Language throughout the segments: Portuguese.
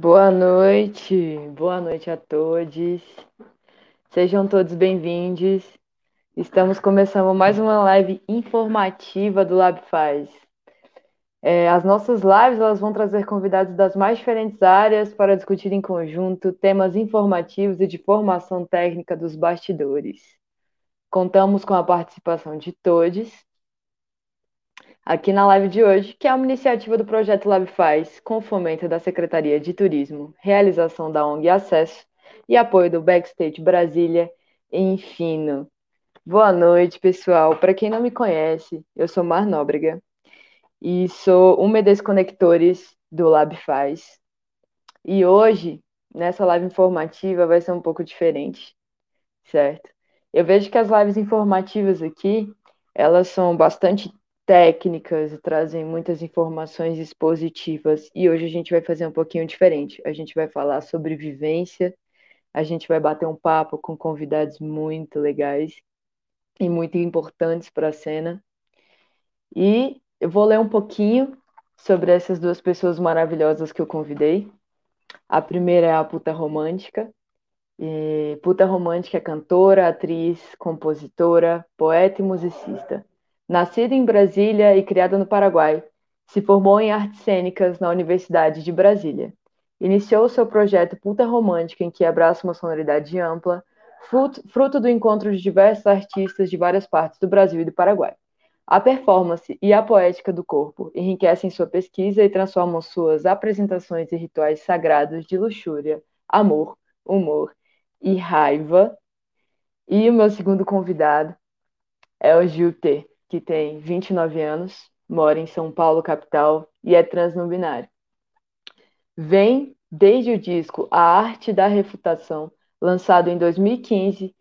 Boa noite, boa noite a todos. Sejam todos bem-vindos. Estamos começando mais uma live informativa do LabFaz. É, as nossas lives elas vão trazer convidados das mais diferentes áreas para discutir em conjunto temas informativos e de formação técnica dos bastidores. Contamos com a participação de todos aqui na live de hoje, que é uma iniciativa do projeto LabFaz, com fomento da Secretaria de Turismo, realização da ONG Acesso e apoio do Backstage Brasília e Infino. Boa noite, pessoal. Para quem não me conhece, eu sou Mar Nóbrega e sou uma das conectores do LabFaz. E hoje, nessa live informativa, vai ser um pouco diferente, certo? Eu vejo que as lives informativas aqui, elas são bastante técnicas, trazem muitas informações expositivas. E hoje a gente vai fazer um pouquinho diferente. A gente vai falar sobre vivência, a gente vai bater um papo com convidados muito legais e muito importantes para a cena. E eu vou ler um pouquinho sobre essas duas pessoas maravilhosas que eu convidei. A primeira é a Puta Romântica. E Puta Romântica é cantora, atriz, compositora, poeta e musicista. Nascida em Brasília e criada no Paraguai, se formou em artes cênicas na Universidade de Brasília. Iniciou seu projeto Puta Romântica, em que abraça uma sonoridade ampla, fruto do encontro de diversos artistas de várias partes do Brasil e do Paraguai. A performance e a poética do corpo enriquecem sua pesquisa e transformam suas apresentações em rituais sagrados de luxúria, amor, humor e raiva. E o meu segundo convidado é o Gil T que tem 29 anos, mora em São Paulo, capital, e é transnobinário. Vem desde o disco A Arte da Refutação, lançado em 2015,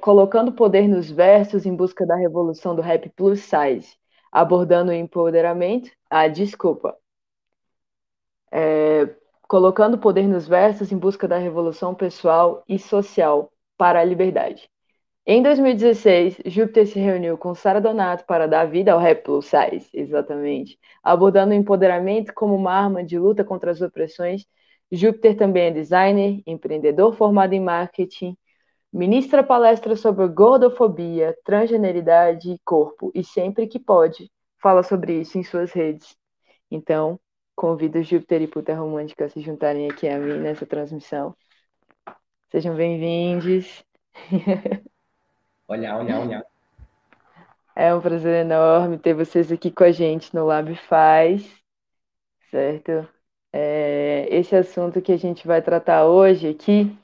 colocando poder nos versos em busca da revolução do rap plus size, abordando o empoderamento, ah, desculpa, é, colocando poder nos versos em busca da revolução pessoal e social para a liberdade. Em 2016, Júpiter se reuniu com Sara Donato para dar vida ao rap plus size, exatamente. Abordando o empoderamento como uma arma de luta contra as opressões, Júpiter também é designer, empreendedor formado em marketing, ministra palestras sobre gordofobia, transgeneridade e corpo, e sempre que pode, fala sobre isso em suas redes. Então, convido Júpiter e Puta Romântica a se juntarem aqui a mim nessa transmissão. Sejam bem-vindos. Olhar, olhar, olhar. É um prazer enorme ter vocês aqui com a gente no Lab Faz, certo? É, esse assunto que a gente vai tratar hoje aqui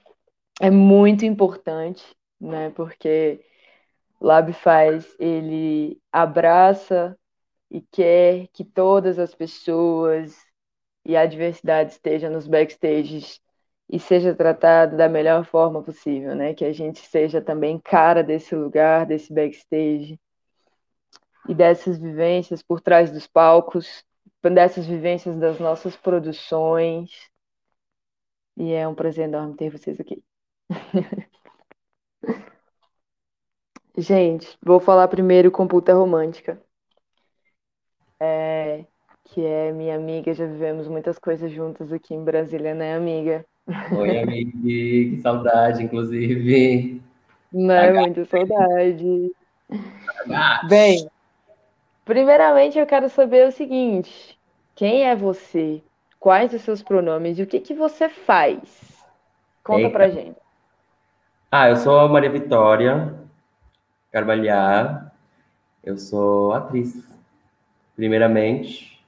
é muito importante, né? Porque Lab Faz, ele abraça e quer que todas as pessoas e a diversidade estejam nos backstages e seja tratado da melhor forma possível, né? Que a gente seja também cara desse lugar, desse backstage e dessas vivências por trás dos palcos, dessas vivências das nossas produções. E é um prazer enorme ter vocês aqui. gente, vou falar primeiro com Puta Romântica. É, que é minha amiga, já vivemos muitas coisas juntas aqui em Brasília, né, amiga? Oi, amigo, que saudade, inclusive. Não, é muita saudade. Bem, primeiramente eu quero saber o seguinte: quem é você? Quais os seus pronomes e o que, que você faz? Conta Eita. pra gente. Ah, eu sou a Maria Vitória Carvalhar. Eu sou atriz, primeiramente.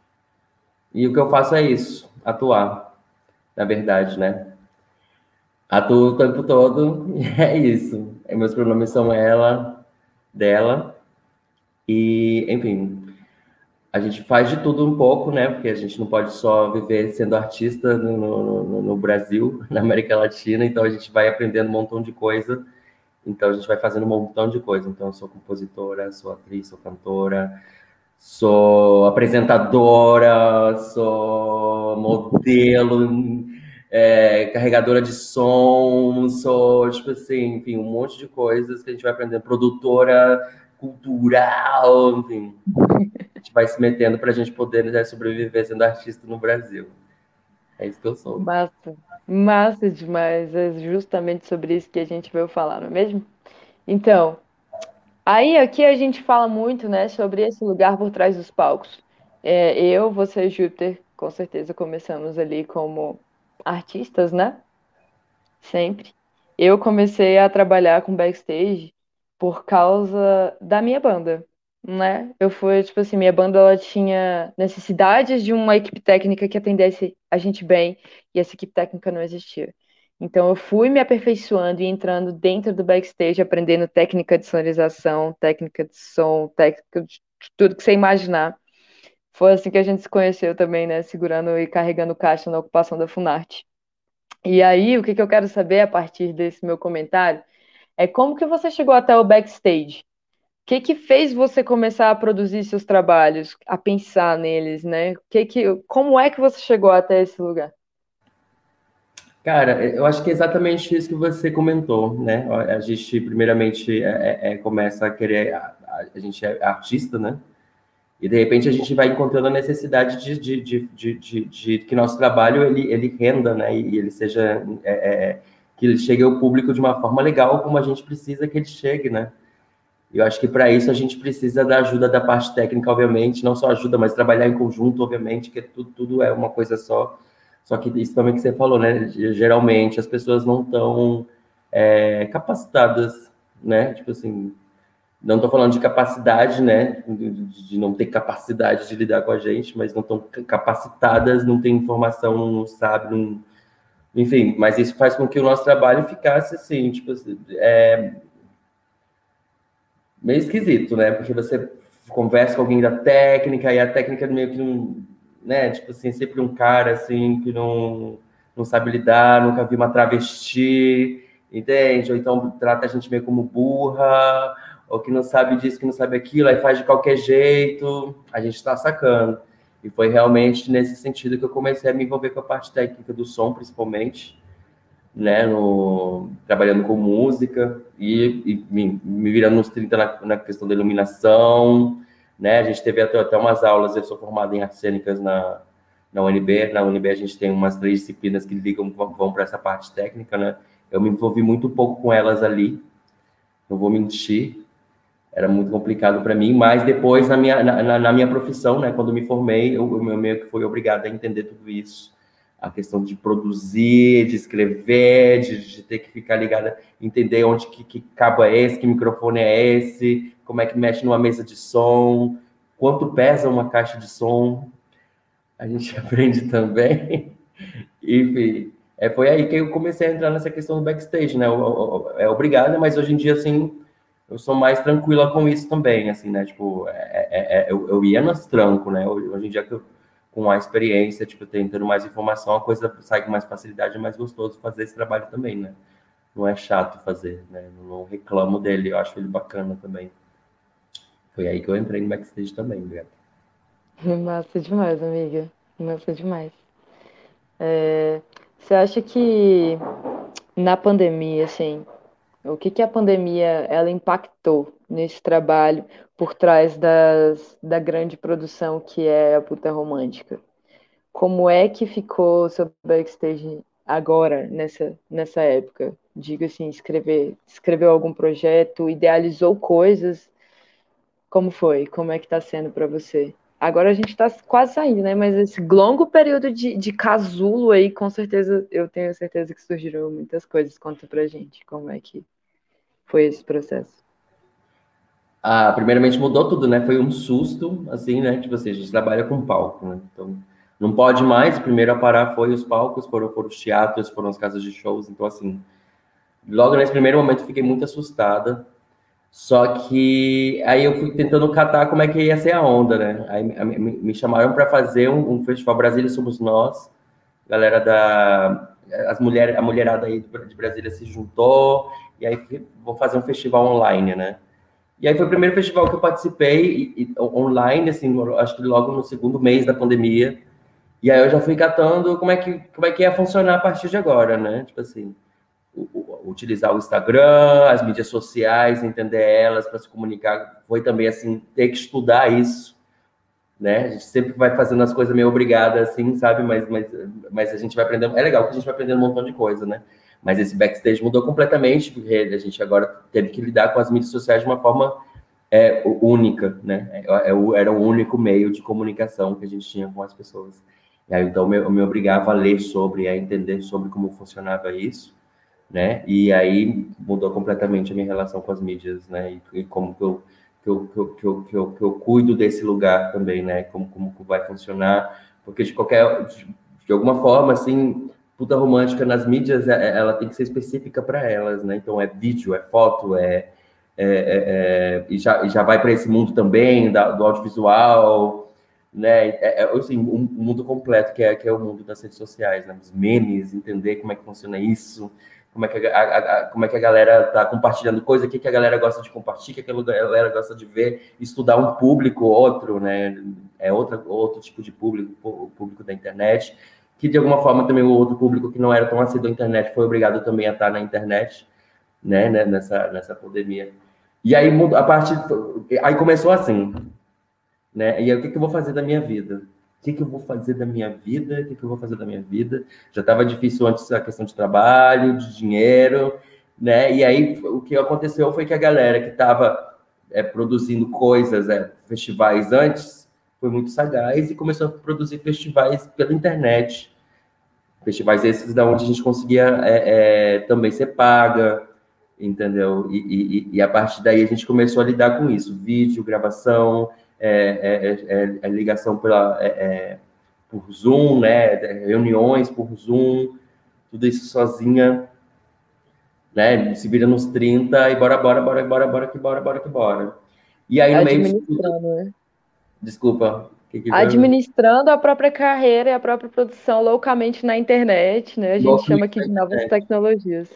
E o que eu faço é isso, atuar na verdade, né? Atuo o tempo todo e é isso. Meus pronomes são ela, dela. E, enfim, a gente faz de tudo um pouco, né? Porque a gente não pode só viver sendo artista no, no, no Brasil, na América Latina, então a gente vai aprendendo um montão de coisa. Então a gente vai fazendo um montão de coisa. Então eu sou compositora, sou atriz, sou cantora, sou apresentadora, sou modelo, é, carregadora de som, sou, tipo assim, enfim, um monte de coisas que a gente vai aprendendo, produtora cultural, enfim. A gente vai se metendo para a gente poder né, sobreviver sendo artista no Brasil. É isso que eu sou. Massa, massa demais. É justamente sobre isso que a gente veio falar, não é mesmo? Então, aí aqui a gente fala muito, né, sobre esse lugar por trás dos palcos. É, eu, você Júpiter, com certeza começamos ali como artistas, né? Sempre. Eu comecei a trabalhar com backstage por causa da minha banda né? Eu fui, tipo assim, minha banda ela tinha necessidades de uma equipe técnica que atendesse a gente bem, e essa equipe técnica não existia. Então eu fui me aperfeiçoando e entrando dentro do backstage, aprendendo técnica de sonorização, técnica de som, técnica de tudo que você imaginar. Foi assim que a gente se conheceu também, né? Segurando e carregando caixa na ocupação da Funarte. E aí, o que, que eu quero saber a partir desse meu comentário é como que você chegou até o backstage? que que fez você começar a produzir seus trabalhos, a pensar neles, né? Que que, como é que você chegou até esse lugar? Cara, eu acho que é exatamente isso que você comentou, né? A gente, primeiramente, é, é, é começa a querer. A, a, gente é artista, né? E de repente a gente vai encontrando a necessidade de, de, de, de, de, que nosso trabalho ele, ele renda, né? E ele seja. É, é, que ele chegue ao público de uma forma legal, como a gente precisa que ele chegue, né? Eu acho que para isso a gente precisa da ajuda da parte técnica, obviamente, não só ajuda, mas trabalhar em conjunto, obviamente, que tudo, tudo é uma coisa só. Só que isso também que você falou, né? Geralmente as pessoas não estão é, capacitadas, né? Tipo assim, não estou falando de capacidade, né? De, não ter capacidade de lidar com a gente, mas não estão capacitadas, não têm informação, não sabem, não... enfim. Mas isso faz com que o nosso trabalho ficasse assim, tipo, assim, é, meio esquisito, né? Porque você conversa com alguém da técnica e a técnica meio que não, né? Tipo assim, sempre um cara assim que não, não sabe lidar, nunca viu uma travesti, entende? Ou então trata a gente meio como burra, ou que não sabe disso, que não sabe aquilo, aí faz de qualquer jeito, a gente está sacando. E foi realmente nesse sentido que eu comecei a me envolver com a parte técnica do som, principalmente né, no, trabalhando com música e, e me, me, virando nos 30 na, na, questão da iluminação, né, a gente teve até, até umas aulas, eu sou formado em artes cênicas na, na UNB, na UNB a gente tem umas três disciplinas que ligam, vão para essa parte técnica, né, eu me envolvi muito pouco com elas ali, não vou mentir, era muito complicado para mim, mas depois na minha, na, na, minha profissão, né, quando me formei, eu, eu meio que fui obrigado a entender tudo isso, a questão de produzir, de escrever, de, de ter que ficar ligada, entender onde que, que cabo é esse, que microfone é esse, como é que mexe numa mesa de som, quanto pesa uma caixa de som, a gente aprende também. Enfim, é, foi aí que eu comecei a entrar nessa questão do backstage, né? É obrigado, mas hoje em dia, assim, eu sou mais tranquila com isso também, assim, né? Tipo, é, é, é eu, eu ia nas tranco, né? Hoje em dia que eu com a experiência, tipo, tentando mais informação, a coisa sai com mais facilidade, é mais gostoso fazer esse trabalho também, né? Não é chato fazer, né? Não reclamo dele, eu acho ele bacana também. Foi aí que eu entrei no backstage também, Beto. Massa demais, amiga. Massa demais. É, você acha que na pandemia, assim, o que, que a pandemia ela impactou nesse trabalho por trás das, da grande produção que é a Puta Romântica? Como é que ficou seu backstage agora, nessa, nessa época? Diga assim, escrever, escreveu algum projeto, idealizou coisas? Como foi? Como é que está sendo para você? Agora a gente está quase saindo, né? Mas esse longo período de, de casulo aí, com certeza, eu tenho certeza que surgiram muitas coisas. Conta pra gente como é que foi esse processo? Ah, primeiramente mudou tudo, né? Foi um susto, assim, né? Tipo assim, a gente trabalha com palco, né? Então, não pode mais. Primeiro a parar foi os palcos, foram, foram os teatros, foram as casas de shows. Então, assim, logo nesse primeiro momento fiquei muito assustada. Só que aí eu fui tentando catar como é que ia ser a onda, né? Aí me chamaram para fazer um, um, festival Brasília Somos Nós. Galera da as mulheres, a mulherada aí de Brasília se juntou e aí vou fazer um festival online, né? E aí foi o primeiro festival que eu participei e, e, online, assim, acho que logo no segundo mês da pandemia. E aí eu já fui catando como é que como é que ia funcionar a partir de agora, né? Tipo assim, o, o, utilizar o Instagram, as mídias sociais, entender elas para se comunicar. Foi também assim ter que estudar isso, né? A gente sempre vai fazendo as coisas meio obrigada, assim, sabe? Mas, mas, mas a gente vai aprendendo. É legal que a gente vai aprendendo um montão de coisa, né? Mas esse backstage mudou completamente, porque a gente agora teve que lidar com as mídias sociais de uma forma é, única, né? É, é era o único meio de comunicação que a gente tinha com as pessoas. E aí, então, eu me obrigava a ler sobre, a entender sobre como funcionava isso, né? E aí mudou completamente a minha relação com as mídias, né? E, e como que eu que eu, que eu, que eu, que eu, que eu cuido desse lugar também, né? Como, como vai funcionar, porque de qualquer, de, de alguma forma, assim, puta romântica nas mídias, é, é, ela tem que ser específica para elas, né? Então é vídeo, é foto, é, é, é, é e já, já vai para esse mundo também da, do audiovisual, né? É, é assim, um, um, mundo completo que é que é o mundo das redes sociais, né? Os memes, entender como é que funciona isso, como é que a, a, a como é que a galera está compartilhando coisa, o que, que a galera gosta de compartilhar, o que, que a galera gosta de ver, estudar um público, outro, né? É outra, outro tipo de público, o público da internet, que de alguma forma também o outro público que não era tão assíduo à internet foi obrigado também a estar na internet, né? né nessa, nessa pandemia. E aí a parte, aí começou assim, né? E aí o que, que eu vou fazer da minha vida? que, que eu vou fazer da minha vida? O que, que eu vou fazer da minha vida? Já estava difícil antes a questão de trabalho, de dinheiro, né? E aí o que aconteceu foi que a galera que estava é, produzindo coisas, é, festivais antes, foi muito sagaz e começou a produzir festivais pela internet. Festivais esses da onde a gente conseguia é, é, também ser paga, entendeu? E, e, e, a partir daí a gente começou a lidar com isso, vídeo, gravação, é, é, é, é ligação pela, por Zoom, né? Reuniões por Zoom, tudo isso sozinha, né? Se vira nos 30 e bora, bora, bora, bora, bora, que bora, bora, que bora. E aí no meio. Né? Desculpa. Administrando a própria carreira e a própria produção loucamente na internet, né? A gente chama aqui de novas tecnologias.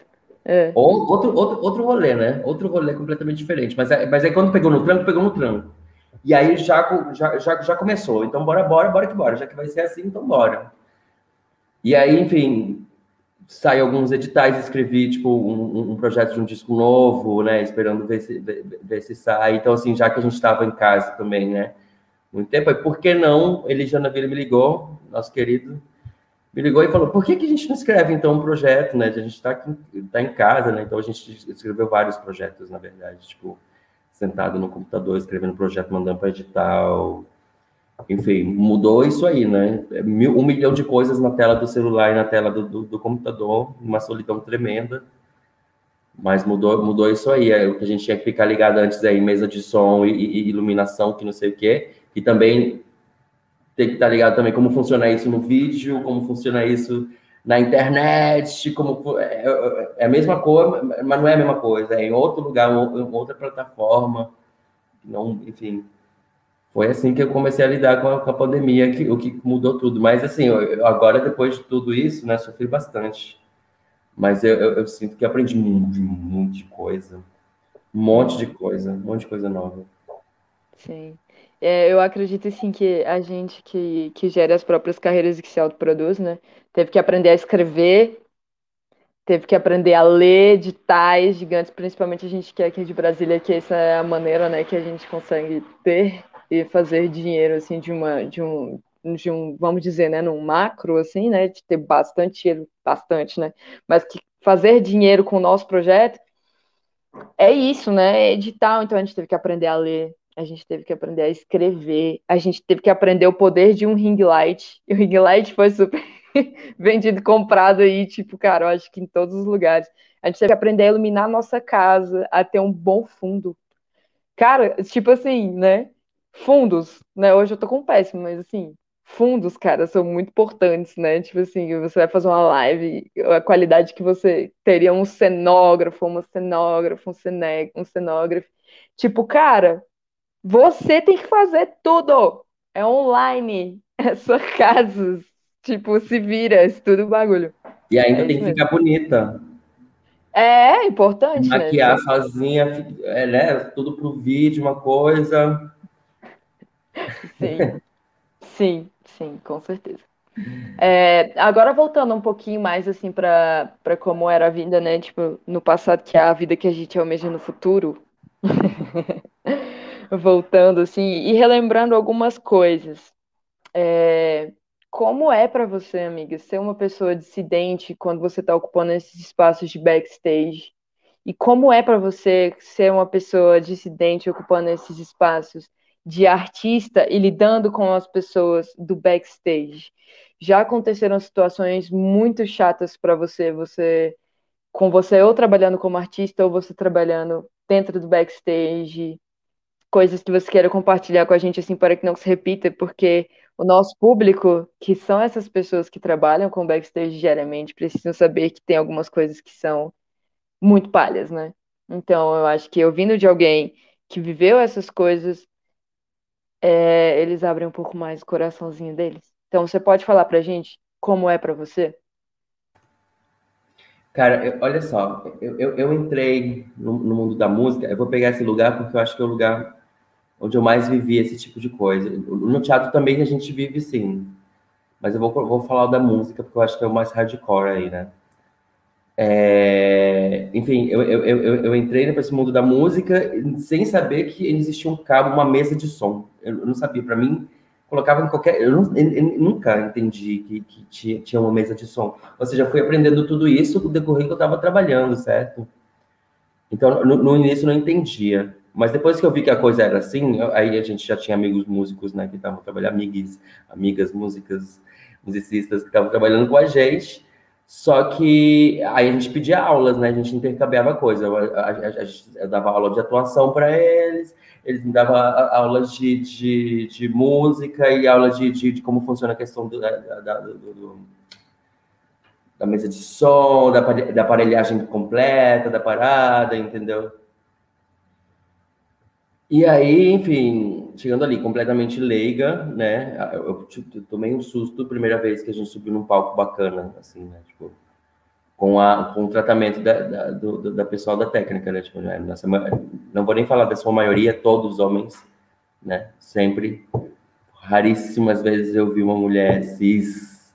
É. Ou, outro, outro, outro rolê, né? Outro rolê completamente diferente. Mas, mas aí quando pegou no tranco, pegou no tranco. E aí já, já, já, já começou. Então, bora, bora, bora que bora. Já que vai ser assim, então bora. E aí, enfim, saí alguns editais, escrevi, tipo, um, um, projeto de um disco novo, né? Esperando ver se, ver, ver se sai. Então, assim, já que a gente estava em casa também, né? Muito tempo, aí por que não? Ele já na Vila me ligou, nosso querido, me ligou e falou: por que, que a gente não escreve então um projeto, né? A gente está tá em casa, né? Então a gente escreveu vários projetos, na verdade, tipo, sentado no computador, escrevendo projeto, mandando para edital. Enfim, mudou isso aí, né? É um milhão de coisas na tela do celular e na tela do, do, do computador, uma solidão tremenda. Mas mudou, mudou isso aí. É, o que a gente tinha que ficar ligado antes aí, mesa de som e, e iluminação, que não sei o quê. E também tem que estar ligado também como funciona isso no vídeo, como funciona isso na internet, como é, é, é, a mesma coisa, mas não é a mesma coisa, é em outro lugar, em outra plataforma, não, enfim. Foi assim que eu comecei a lidar com a, com a pandemia, que, o que mudou tudo. Mas assim, eu, agora depois de tudo isso, né, sofri bastante. Mas eu, eu, eu sinto que aprendi muito, muito de coisa, um monte de coisa, um monte de coisa nova. Sim. É, eu acredito sim que a gente que, que gera as próprias carreiras e que se autoproduz, né? Teve que aprender a escrever, teve que aprender a ler editais gigantes, principalmente a gente que é aqui de Brasília, que essa é a maneira, né, que a gente consegue ter e fazer dinheiro assim de uma de um de um, vamos dizer, né, num macro assim, né, de ter bastante dinheiro, bastante, né? Mas que fazer dinheiro com o nosso projeto é isso, né? É edital, então a gente teve que aprender a ler, a gente teve que aprender a escrever, a gente teve que aprender o poder de um ring light. E o ring light foi super vendido, comprado aí, tipo, cara, eu acho que em todos os lugares. A gente teve que aprender a iluminar a nossa casa, a ter um bom fundo. Cara, tipo assim, né? Fundos, né? Hoje eu tô com péssimo, mas assim, fundos, cara, são muito importantes, né? Tipo assim, você vai fazer uma live, a qualidade que você teria um cenógrafo, uma cenógrafa, um, cene, um cenógrafo. Tipo, cara, você tem que fazer tudo. É online. É sua casa. Tipo, se vira, estuda o bagulho. E ainda é tem que mesmo. ficar bonita. É, importante. Né? Maquiar né? sozinha, é, né? Tudo pro vídeo, uma coisa. Sim, sim, sim, com certeza. É, agora voltando um pouquinho mais assim para como era a vida, né? Tipo, no passado, que é a vida que a gente almeja no futuro. voltando assim e relembrando algumas coisas. É, como é para você, amiga, ser uma pessoa dissidente quando você está ocupando esses espaços de backstage? E como é para você ser uma pessoa dissidente ocupando esses espaços de artista e lidando com as pessoas do backstage? Já aconteceram situações muito chatas para você, você com você ou trabalhando como artista ou você trabalhando dentro do backstage? Coisas que você queira compartilhar com a gente assim para que não se repita, porque o nosso público, que são essas pessoas que trabalham com backstage diariamente, precisam saber que tem algumas coisas que são muito palhas, né? Então, eu acho que ouvindo de alguém que viveu essas coisas, é, eles abrem um pouco mais o coraçãozinho deles. Então, você pode falar pra gente como é para você? Cara, eu, olha só, eu, eu, eu entrei no, no, mundo da música, eu vou pegar esse lugar porque eu acho que é o lugar onde eu mais vivi esse tipo de coisa. No teatro também a gente vive sim, mas eu vou, vou falar da música porque eu acho que é o mais hardcore aí, né? É, enfim, eu, eu, eu, eu entrei nesse mundo da música sem saber que existia um cabo, uma mesa de som. Eu não sabia, para mim, colocava em qualquer. Eu, não, eu nunca entendi que, que tinha, tinha, uma mesa de som. Ou seja, fui aprendendo tudo isso no decorrer que eu estava trabalhando, certo? Então, no, no, início não entendia. Mas depois que eu vi que a coisa era assim, aí a gente já tinha amigos músicos, né, que estavam trabalhando, amigas, amigas músicas, musicistas que estavam trabalhando com a gente. Só que aí a gente pedia aulas, né? A gente intercambiava coisa. Eu, a, a, eu dava aula de atuação para eles, eles me davam aulas de, de, de música e aula de, de, de, como funciona a questão do, da, da, do, da mesa de som, da, da aparelhagem completa, da parada, entendeu? E aí, enfim, chegando ali completamente leiga, né? Eu, eu, eu, tomei um susto primeira vez que a gente subiu num palco bacana, assim, né? Tipo, com, a, com o tratamento da, da, do, da pessoal da técnica, né? Tipo, né? Não vou nem falar da sua maioria, todos homens, né? Sempre, raríssimas vezes eu vi uma mulher cis,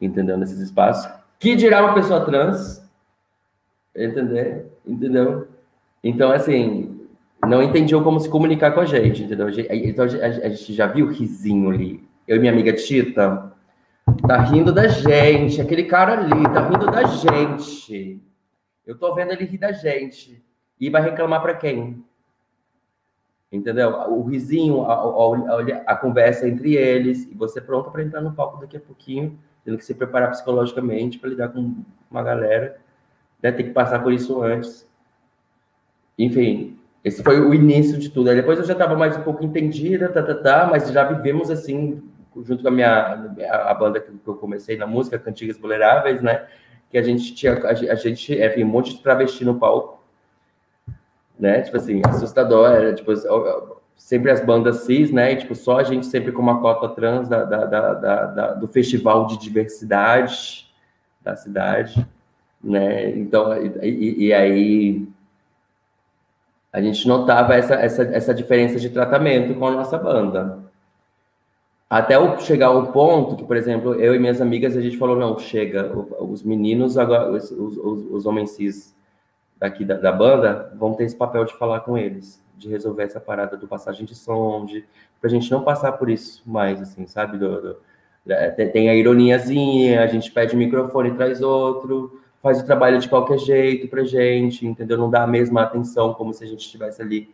entendeu? Nesses espaços. Que dirá uma pessoa trans, entender? Entendeu? Então, assim, não entendiam como se comunicar com a gente, entendeu? Então a gente já viu o risinho ali. Eu e minha amiga Tita, tá rindo da gente. Aquele cara ali tá rindo da gente. Eu tô vendo ele rir da gente. E vai reclamar para quem? Entendeu? O risinho, a, a, a, conversa entre eles, e você pronto para entrar no palco daqui a pouquinho, tendo que se preparar psicologicamente para lidar com uma galera. Né? Tem que passar por isso antes. Enfim, esse foi o início de tudo. Aí depois eu já estava mais um pouco entendida, tá, tá, tá, mas já vivemos assim, junto com a minha a, banda que eu comecei na música, Cantigas Boleráveis, né? Que a gente tinha, a, a gente, enfim, um monte de travesti no palco, né? Tipo assim, assustador, era tipo sempre as bandas cis, né? E, tipo, só a gente sempre com uma cota trans da, da, da, da do festival de diversidade da cidade, né? Então, e, e aí a gente notava essa, essa, essa diferença de tratamento com a nossa banda. Até o, chegar ao ponto que, por exemplo, eu e minhas amigas, a gente falou, não, chega, os meninos, agora, os, os, os homens cis daqui da, da, banda, vão ter esse papel de falar com eles, de resolver essa parada do passagem de som, de, pra gente não passar por isso mais, assim, sabe? Do, do, tem a ironiazinha, a gente pede microfone e traz outro, faz o trabalho de qualquer jeito pra gente, entendeu? Não dá a mesma atenção como se a gente estivesse ali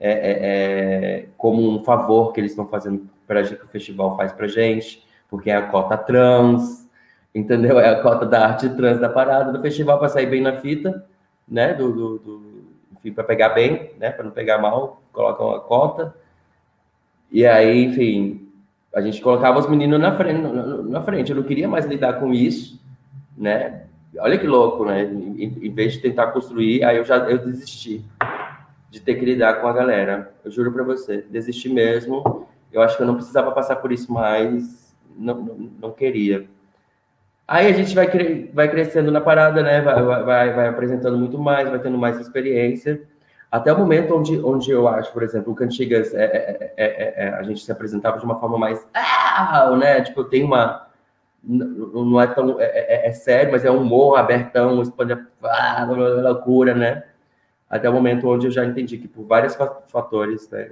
é, é, é, como um favor que eles estão fazendo para que o festival faz pra gente, porque é a cota trans, entendeu? É a cota da arte trans da parada do festival para sair bem na fita, né? Do, do, do para pegar bem, né? Para não pegar mal, colocam a cota. E aí, enfim, a gente colocava os meninos na frente, na frente. Eu não queria mais lidar com isso, né? Olha que louco, né? Em, em, vez de tentar construir, aí eu já eu desisti de ter que lidar com a galera. Eu juro para você, desisti mesmo. Eu acho que eu não precisava passar por isso mais, não, não, não queria. Aí a gente vai, cre vai crescendo na parada, né? Vai, vai, vai apresentando muito mais, vai tendo mais experiência. Até o momento onde, onde eu acho, por exemplo, o Cantigas, é, é, é, a gente se apresentava de uma forma mais. Ah, né? Tipo, tem uma não é tão é, é, é, sério, mas é um humor abertão, expande a ah, loucura, né? até o momento onde eu já entendi que por vários fatores, né,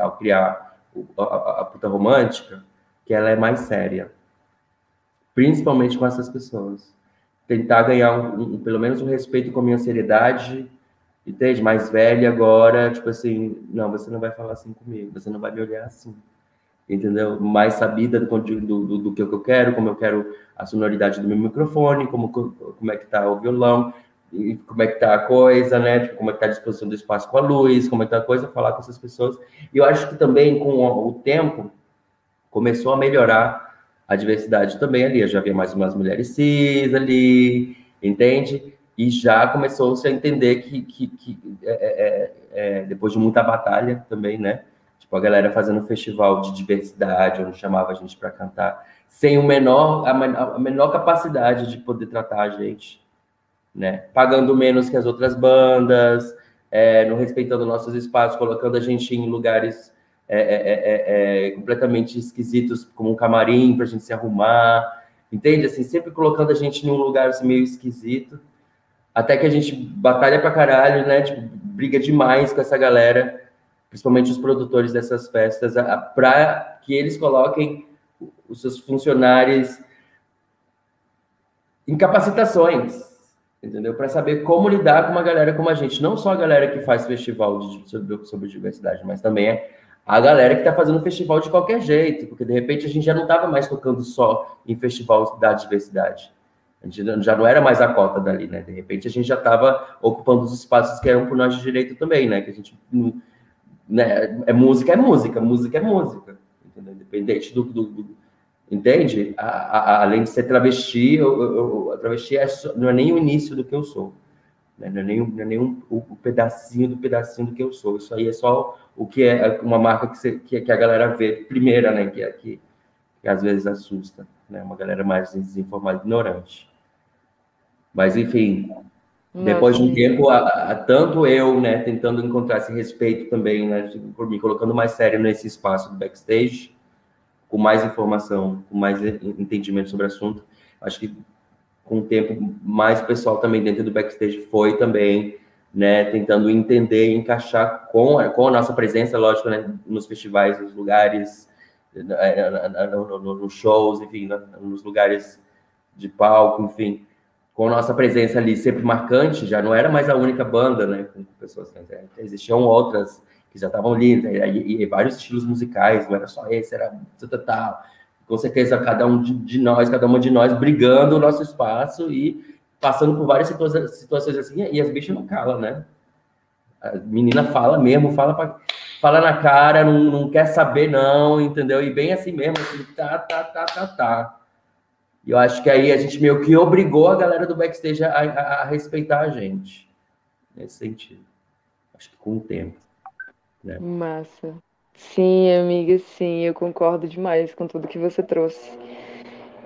ao criar a, a puta romântica, que ela é mais séria, principalmente com essas pessoas. Tentar ganhar um, um, pelo menos um respeito com a minha seriedade, entende? Mais velha agora, tipo assim, não, você não vai falar assim comigo, você não vai me olhar assim, entendeu? Mais sabida do, do, do, do que eu quero, como eu quero a sonoridade do meu microfone, como, como é que tá o violão, como é que tá a coisa, né? Tipo, como é que tá a disposição do espaço com a luz, como é que tá a coisa, falar com essas pessoas. E eu acho que também com o tempo começou a melhorar a diversidade também ali. Eu já havia mais umas mulheres cis ali, entende? E já começou-se a entender que, que, que é, é, é, é depois de muita batalha também, né? Tipo, a galera fazendo um festival de diversidade, onde chamava a gente para cantar, sem o menor, a, menor capacidade de poder tratar a gente né? Pagando menos que as outras bandas, é, não respeitando nossos espaços, colocando a gente em lugares é, é, é, é completamente esquisitos, como um camarim para a gente se arrumar, entende? Assim, sempre colocando a gente em um lugar assim, meio esquisito, até que a gente batalha pra caralho, né? Tipo, briga demais com essa galera, principalmente os produtores dessas festas, para que eles coloquem os seus funcionários em capacitações, entendeu? Para saber como lidar com uma galera como a gente, não só a galera que faz festival de, sobre, sobre diversidade, mas também é a galera que está fazendo festival de qualquer jeito, porque de repente a gente já não estava mais tocando só em festival da diversidade. A gente já não era mais a cota dali, né? De repente a gente já estava ocupando os espaços que eram por nós de direito também, né? Que a gente, né? É música, é música, música é música, entendeu? Independente do, do, do Entende? A, a, além de ser travesti, eu, eu, a travesti é, não é nem o início do que eu sou. Né? Não é nem, não é nem um, o, o, pedacinho do pedacinho do que eu sou. Isso aí é só o que é uma marca que, você, que, que, a galera vê primeira, né? Que, é, que, que às vezes assusta. Né? Uma galera mais desinformada, ignorante. Mas, enfim, depois de um tempo, a, a, tanto eu, né, tentando encontrar esse respeito também, né, por me colocando mais sério nesse espaço do backstage, com mais informação, com mais entendimento sobre o assunto. Acho que com o tempo, mais pessoal também dentro do backstage foi também, né, tentando entender e encaixar com, com a nossa presença, lógico, né, nos festivais, nos lugares, nos shows, enfim, nos lugares de palco, enfim, com nossa presença ali sempre marcante, já não era mais a única banda, né, com pessoas, existiam outras que já estavam ali, né? e, e, vários estilos musicais, não era só esse, era tal. Com certeza, cada um de, de, nós, cada uma de nós brigando o nosso espaço e passando por várias situa situações assim, e as bichas não calam, né? A menina fala mesmo, fala, pra, fala na cara, não, não quer saber, não, entendeu? E bem assim mesmo, assim, tá, tá, tá, tá, tá. E eu acho que aí a gente meio que obrigou a galera do backstage a, a, a respeitar a gente, nesse sentido. Acho que com o tempo. Né? Massa. Sim, amiga, sim, eu concordo demais com tudo que você trouxe.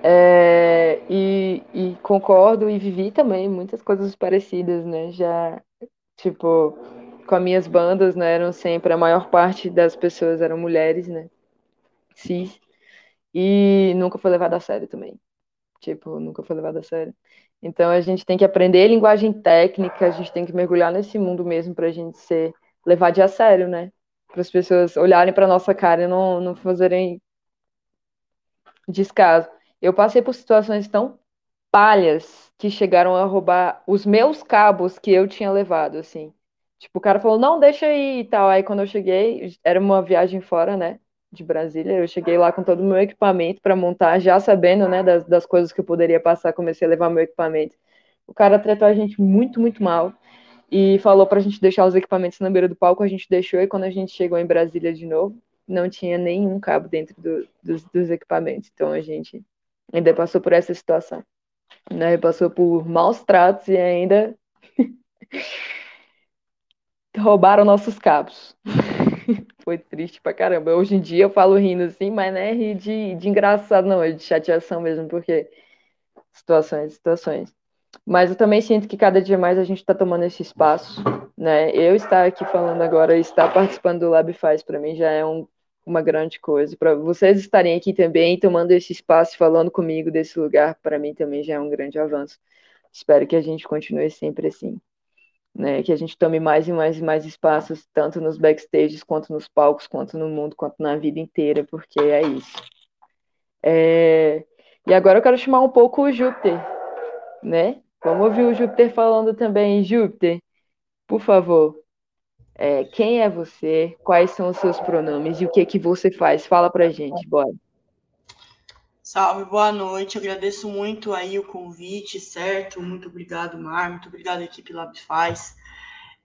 É, e, e, concordo e vivi também muitas coisas parecidas, né? Já, tipo, com as minhas bandas, né? Eram sempre, a maior parte das pessoas eram mulheres, né? Cis. E nunca foi levado a sério também. Tipo, nunca foi levado a sério. Então a gente tem que aprender linguagem técnica, a gente tem que mergulhar nesse mundo mesmo para a gente ser levar de a sério, né? Para as pessoas olharem para nossa cara e não, não fazerem descaso. Eu passei por situações tão palhas que chegaram a roubar os meus cabos que eu tinha levado, assim. Tipo, o cara falou, não, deixa aí e tal. Aí quando eu cheguei, era uma viagem fora, né? De Brasília. Eu cheguei lá com todo o meu equipamento para montar, já sabendo, né, das, das coisas que eu poderia passar, comecei a levar meu equipamento. O cara tratou a gente muito, muito mal e falou para a gente deixar os equipamentos na beira do palco, a gente deixou, e quando a gente chegou em Brasília de novo, não tinha nenhum cabo dentro do, dos, dos, equipamentos. Então a gente ainda passou por essa situação. Né? Passou por maus tratos e ainda roubaram nossos cabos. Foi triste pra caramba. Hoje em dia eu falo rindo assim, mas não é rir de, de engraçado, não, é de chateação mesmo, porque situações, situações. Mas eu também sinto que cada dia mais a gente está tomando esse espaço, né? Eu estar aqui falando agora, estar participando do Lab Faz, para mim já é um, uma grande coisa. Para vocês estarem aqui também, tomando esse espaço, falando comigo desse lugar, para mim também já é um grande avanço. Espero que a gente continue sempre assim. Né? Que a gente tome mais e mais e mais espaços, tanto nos backstages, quanto nos palcos, quanto no mundo, quanto na vida inteira, porque é isso. É... E agora eu quero chamar um pouco o Júpiter, né? Vamos ouvir o Júpiter falando também. Júpiter, por favor, é, quem é você? Quais são os seus pronomes e o que que você faz? Fala pra gente, bora. Salve, boa noite. Agradeço muito aí o convite, certo? Muito obrigado, Mar. Muito obrigado, equipe Labfaz.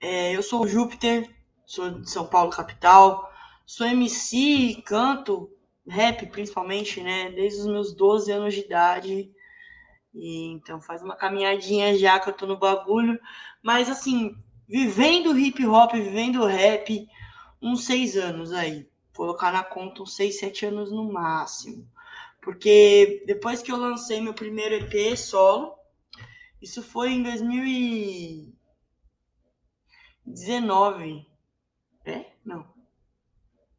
É, eu sou o Júpiter, sou de São Paulo, capital. Sou MC, canto, rap principalmente, né? Desde os meus 12 anos de idade. E, então faz uma caminhadinha já que eu tô no bagulho. Mas assim, vivendo hip hop, vivendo rap, uns seis anos aí. Colocar na conta uns seis, sete anos no máximo. Porque depois que eu lancei meu primeiro EP solo, isso foi em 2019. É? Não.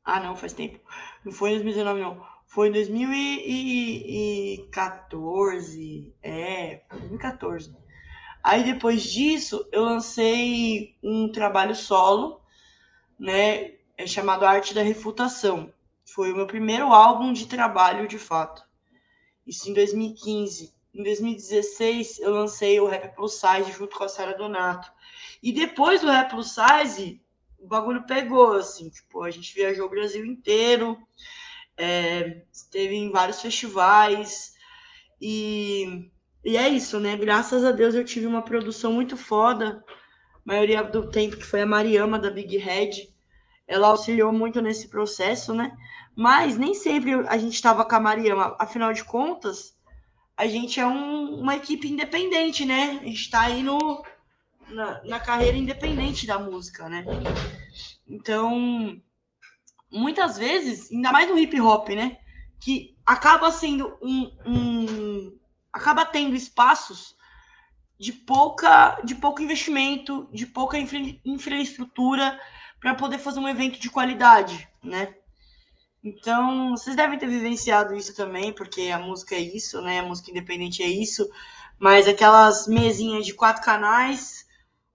Ah, não, faz tempo. Não foi em 2019, não. Foi em 2014. É, 2014. Aí depois disso, eu lancei um trabalho solo, né? É chamado Arte da Refutação. Foi o meu primeiro álbum de trabalho, de fato. Isso em 2015. Em 2016, eu lancei o Rap Plus Size junto com a Sara Donato. E depois do Rap Plus Size, o bagulho pegou, assim. Tipo, a gente viajou o Brasil inteiro, é, esteve em vários festivais. E, e é isso, né? Graças a Deus eu tive uma produção muito foda. A maioria do tempo que foi a Mariama, da Big Head ela auxiliou muito nesse processo, né? Mas nem sempre a gente estava com a Mariama, afinal de contas, a gente é um, uma equipe independente, né? A gente está aí no, na, na, carreira independente da música, né? Então, muitas vezes, ainda mais no hip hop, né? Que acaba sendo um, um acaba tendo espaços de pouca de pouco investimento, de pouca infra, infraestrutura para poder fazer um evento de qualidade, né? Então, vocês devem ter vivenciado isso também, porque a música é isso, né? A música independente é isso. Mas aquelas mesinhas de quatro canais,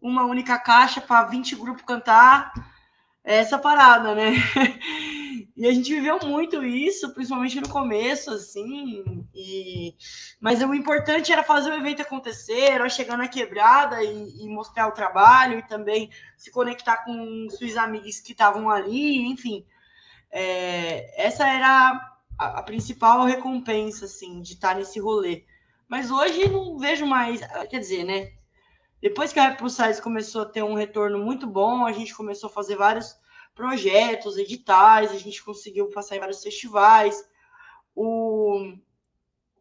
uma única caixa para 20 grupos cantar, é essa parada, né? E a gente viveu muito isso, principalmente no começo, assim. E... Mas o importante era fazer o evento acontecer, era chegar na quebrada e, e mostrar o trabalho e também se conectar com seus amigos que estavam ali, enfim. É... essa era a, a, principal recompensa, assim, de estar nesse rolê. Mas hoje não vejo mais, quer dizer, né? Depois que a Rap Plus começou a ter um retorno muito bom, a gente começou a fazer vários projetos, editais, a gente conseguiu passar em vários festivais. O,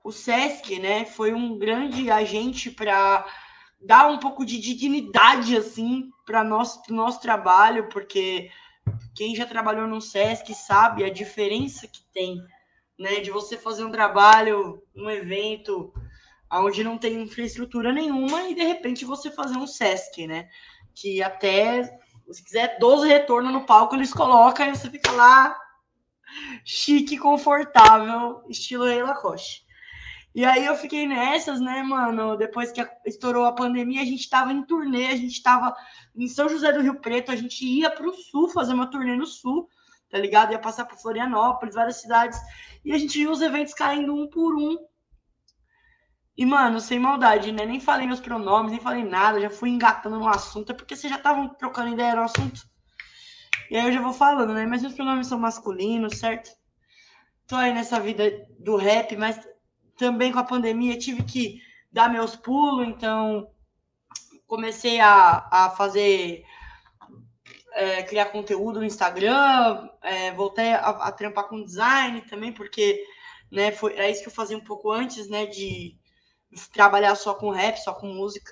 o SESC, né, foi um grande agente para dar um pouco de dignidade assim para nosso nosso trabalho, porque quem já trabalhou no SESC sabe a diferença que tem, né, de você fazer um trabalho, um evento onde não tem infraestrutura nenhuma e de repente você fazer um SESC, né, que até se quiser 12 retornos no palco, eles colocam e você fica lá chique, confortável, estilo Rei Lacoste. E aí eu fiquei nessas, né, mano? Depois que estourou a pandemia, a gente tava em turnê, a gente tava em São José do Rio Preto, a gente ia pro sul fazer uma turnê no sul, tá ligado? Ia passar por Florianópolis, várias cidades, e a gente viu os eventos caindo um por um, e, mano, sem maldade, né? Nem falei meus pronomes, nem falei nada, já fui engatando no assunto, é porque vocês já estavam trocando ideia no assunto. E aí eu já vou falando, né? Mas meus pronomes são masculinos, certo? Tô aí nessa vida do rap, mas também com a pandemia tive que dar meus pulos, então comecei a, a fazer. É, criar conteúdo no Instagram, é, voltei a, a trampar com design também, porque né, foi, era isso que eu fazia um pouco antes, né, de, trabalhar só com rap, só com música.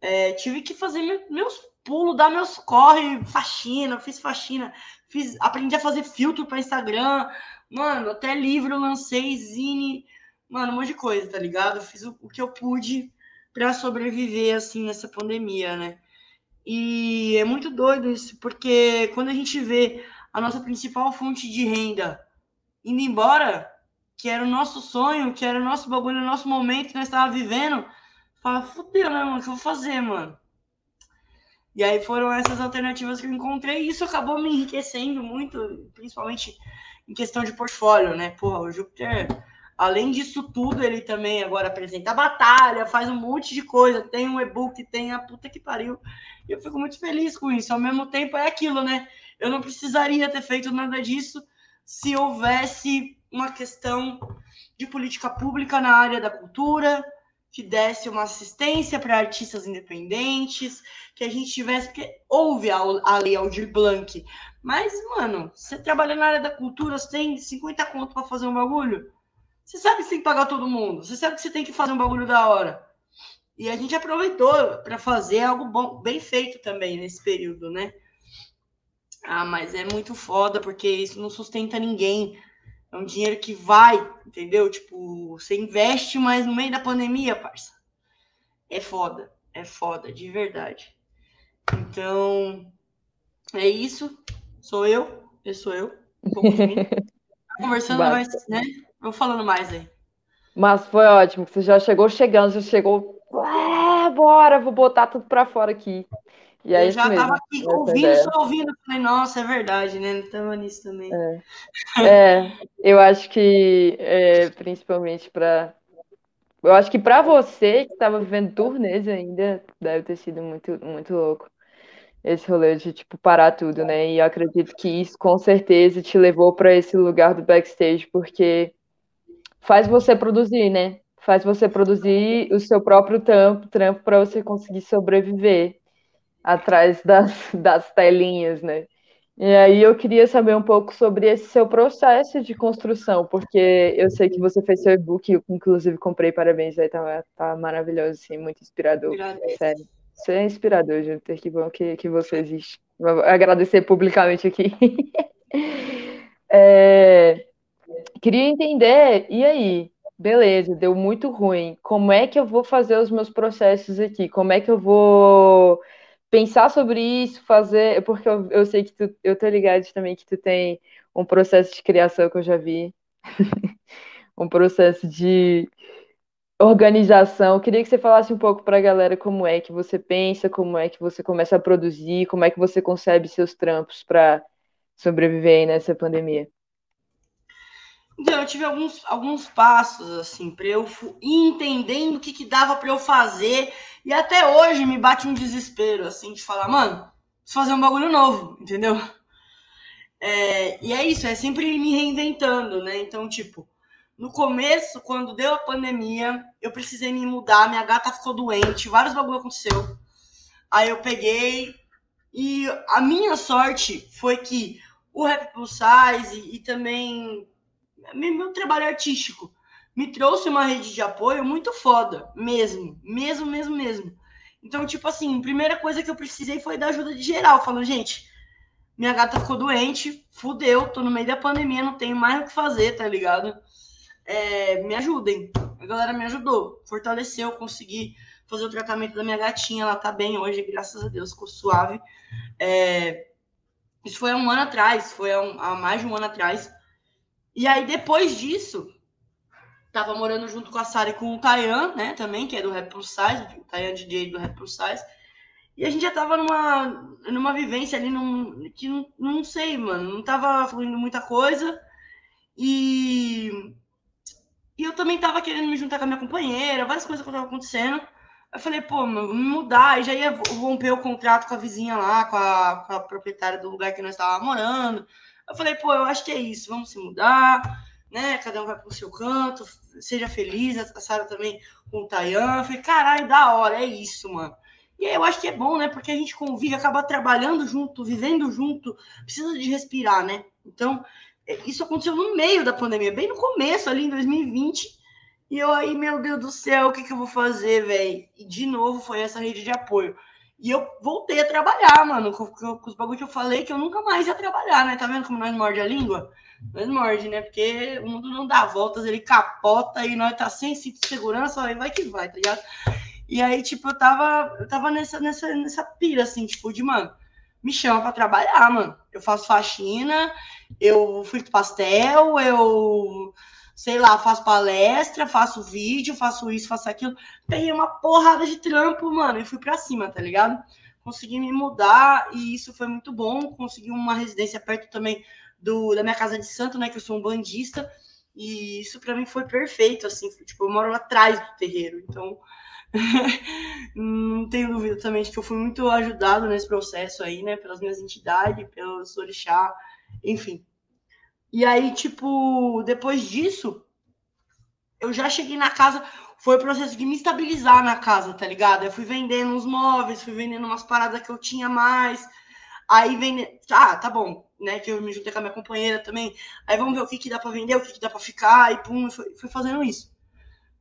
É, tive que fazer meus pulos, dar meus corre, faxina, fiz faxina, fiz, aprendi a fazer filtro para Instagram, mano, até livro lancei, zine, mano, um monte de coisa, tá ligado? Fiz o, o que eu pude para sobreviver assim nessa pandemia, né? E é muito doido isso, porque quando a gente vê a nossa principal fonte de renda indo embora, que era o nosso sonho, que era o nosso bagulho, o nosso momento que nós estávamos vivendo, fala, fudeu, né, mano? O que eu vou fazer, mano? E aí foram essas alternativas que eu encontrei, e isso acabou me enriquecendo muito, principalmente em questão de portfólio, né? Porra, o Júpiter, além disso tudo, ele também agora apresenta a batalha, faz um monte de coisa, tem um e-book, tem a puta que pariu. E eu fico muito feliz com isso. Ao mesmo tempo, é aquilo, né? Eu não precisaria ter feito nada disso se houvesse uma questão de política pública na área da cultura, que desse uma assistência para artistas independentes, que a gente tivesse, porque houve a, a lei Aldir Blanc, mas, mano, você trabalha na área da cultura, você tem 50 conto para fazer um bagulho, você sabe que você tem que pagar todo mundo, você sabe que você tem que fazer um bagulho da hora. E a gente aproveitou para fazer algo bom, bem feito também nesse período, né? Ah, mas é muito foda, porque isso não sustenta ninguém. É um dinheiro que vai, entendeu? Tipo, você investe, mas no meio da pandemia, parça. É foda. É foda, de verdade. Então, é isso. Sou eu. Eu sou eu. Um pouco de mim. Conversando mais, né? Vou falando mais aí. Mas foi ótimo, que você já chegou chegando, já chegou. É, bora, vou botar tudo pra fora aqui. E aí, eu já mesmo, tava aqui ouvindo, só ouvindo. Falei, nossa, é verdade, né? Não tava nisso também. É, é eu acho que, é, principalmente para. Eu acho que para você que estava vivendo turnês ainda, deve ter sido muito, muito louco esse rolê de tipo parar tudo, né? E eu acredito que isso com certeza te levou para esse lugar do backstage, porque faz você produzir, né? Faz você produzir o seu próprio trampo, trampo para você conseguir sobreviver atrás das, das telinhas, né? E aí eu queria saber um pouco sobre esse seu processo de construção, porque eu sei que você fez seu e-book, eu inclusive comprei, parabéns, aí tá, tá maravilhoso, assim, muito inspirador, sério. Você é inspirador, Júnior, que bom que, que você existe. Vou agradecer publicamente aqui. é, queria entender, e aí? Beleza, deu muito ruim. Como é que eu vou fazer os meus processos aqui? Como é que eu vou pensar sobre isso, fazer, porque eu, eu sei que tu, eu tô ligado também que tu tem um processo de criação que eu já vi, um processo de organização. Eu queria que você falasse um pouco para a galera como é que você pensa, como é que você começa a produzir, como é que você concebe seus trampos para sobreviver nessa pandemia. Então, eu tive alguns, alguns passos, assim, para eu ir entendendo o que, que dava para eu fazer. E até hoje me bate um desespero, assim, de falar, mano, preciso fazer um bagulho novo, entendeu? É, e é isso, é sempre me reinventando, né? Então, tipo, no começo, quando deu a pandemia, eu precisei me mudar, minha gata ficou doente, vários bagulho aconteceu. Aí eu peguei e a minha sorte foi que o Rap Plus Size e, e também meu trabalho artístico me trouxe uma rede de apoio muito foda, mesmo, mesmo, mesmo, mesmo. Então, tipo assim, primeira coisa que eu precisei foi da ajuda de geral, falando, gente, minha gata ficou doente, fudeu, tô no meio da pandemia, não tenho mais o que fazer, tá ligado? É, me ajudem. A galera me ajudou, fortaleceu, consegui fazer o tratamento da minha gatinha, ela tá bem hoje, graças a Deus, ficou suave. É, isso foi há um ano atrás, foi há, um, há mais de um ano atrás. E aí, depois disso, tava morando junto com a Sara e com o Tayan, né, também, que é do Rap Plus Size, o Tayan DJ do Rap Plus Size. E a gente já tava numa, numa vivência ali num, que não, não sei, mano, não tava fluindo muita coisa. E, e eu também tava querendo me juntar com a minha companheira, várias coisas que estavam acontecendo. Eu falei, pô, me mudar, e já ia romper o contrato com a vizinha lá, com a, com a proprietária do lugar que nós estávamos morando. Eu falei, pô, eu acho que é isso, vamos se mudar, né? Cada um vai pro seu canto, seja feliz, a Sara também com o Tayan. Eu falei, caralho, da hora, é isso, mano. E aí eu acho que é bom, né? Porque a gente convive, acaba trabalhando junto, vivendo junto, precisa de respirar, né? Então, é, isso aconteceu no meio da pandemia, bem no começo, ali em 2020. E eu aí, meu Deus do céu, o que, que eu vou fazer, velho? E de novo foi essa rede de apoio. E eu voltei a trabalhar, mano, com, com, os bagulhos que eu falei que eu nunca mais ia trabalhar, né? Tá vendo como nós morde a língua? Nós morde, né? Porque o mundo não dá voltas, ele capota e nós tá sem cinto de segurança, aí vai que vai, tá ligado? E aí, tipo, eu tava, eu tava nessa, nessa, nessa pira, assim, tipo, de, mano, me chama pra trabalhar, mano. Eu faço faxina, eu frito pastel, eu sei lá, faço palestra, faço vídeo, faço isso, faço aquilo. Peguei uma porrada de trampo, mano, e fui pra cima, tá ligado? consegui me mudar e isso foi muito bom. Consegui uma residência perto também do, da minha casa de santo, né? Que eu sou um bandista. E isso para mim foi perfeito, assim. Tipo, eu moro atrás do terreiro, então não tenho dúvida também de que eu fui muito ajudado nesse processo aí, né? Pelas minhas entidades, pelos orixá, enfim. E aí, tipo, depois disso, eu já cheguei na casa, foi o processo de me estabilizar na casa, tá ligado? Eu fui vendendo uns móveis, fui vendendo umas paradas que eu tinha mais. Aí vende, ah, tá bom, né? Que eu me juntei com a minha companheira também. Aí vamos ver o que, que dá pra vender, o que, que dá pra ficar, e pum, fui, fui fazendo isso.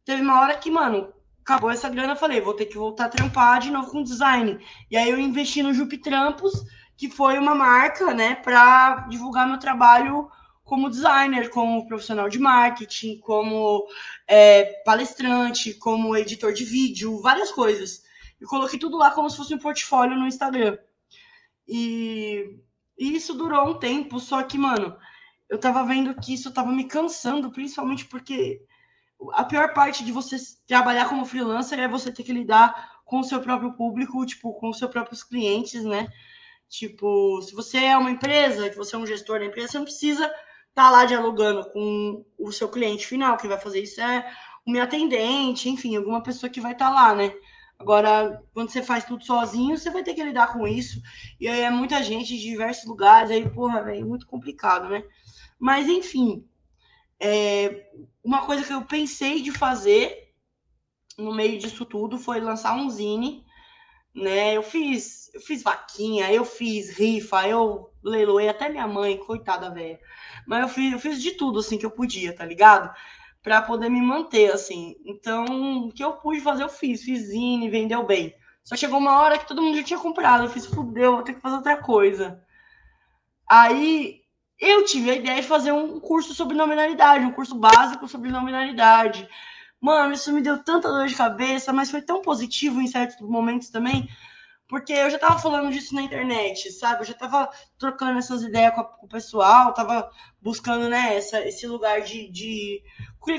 Teve uma hora que, mano, acabou essa grana, eu falei, vou ter que voltar a trampar de novo com design. E aí eu investi no Jup Trampos, que foi uma marca, né, para divulgar meu trabalho como designer, como profissional de marketing, como é, palestrante, como editor de vídeo, várias coisas. E coloquei tudo lá como se fosse um portfólio no Instagram. E, e isso durou um tempo, só que, mano, eu tava vendo que isso tava me cansando, principalmente porque a pior parte de você trabalhar como freelancer é você ter que lidar com o seu próprio público, tipo, com os seus próprios clientes, né? Tipo, se você é uma empresa, que você é um gestor da empresa, você não precisa tá lá dialogando com o seu cliente final, quem vai fazer isso é o meu atendente, enfim, alguma pessoa que vai estar tá lá, né? Agora, quando você faz tudo sozinho, você vai ter que lidar com isso. E aí é muita gente de diversos lugares, aí, porra, é muito complicado, né? Mas, enfim, é, uma coisa que eu pensei de fazer no meio disso tudo foi lançar um zine, né? Eu fiz, eu fiz vaquinha, eu fiz rifa, eu leiloei até minha mãe, coitada velha. Mas eu fiz, eu fiz de tudo, assim, que eu podia, tá ligado? Pra poder me manter, assim. Então, o que eu pude fazer, eu fiz. Fiz zine, vendeu bem. Só chegou uma hora que todo mundo já tinha comprado. Eu fiz, fudeu, vou ter que fazer outra coisa. Aí, eu tive a ideia de fazer um curso sobre nominalidade, um curso básico sobre nominalidade. Mano, isso me deu tanta dor de cabeça, mas foi tão positivo em certos momentos também, porque eu já tava falando disso na internet, sabe? Eu já tava trocando essas ideias com, a, com o pessoal, tava buscando, né, essa, esse lugar de, de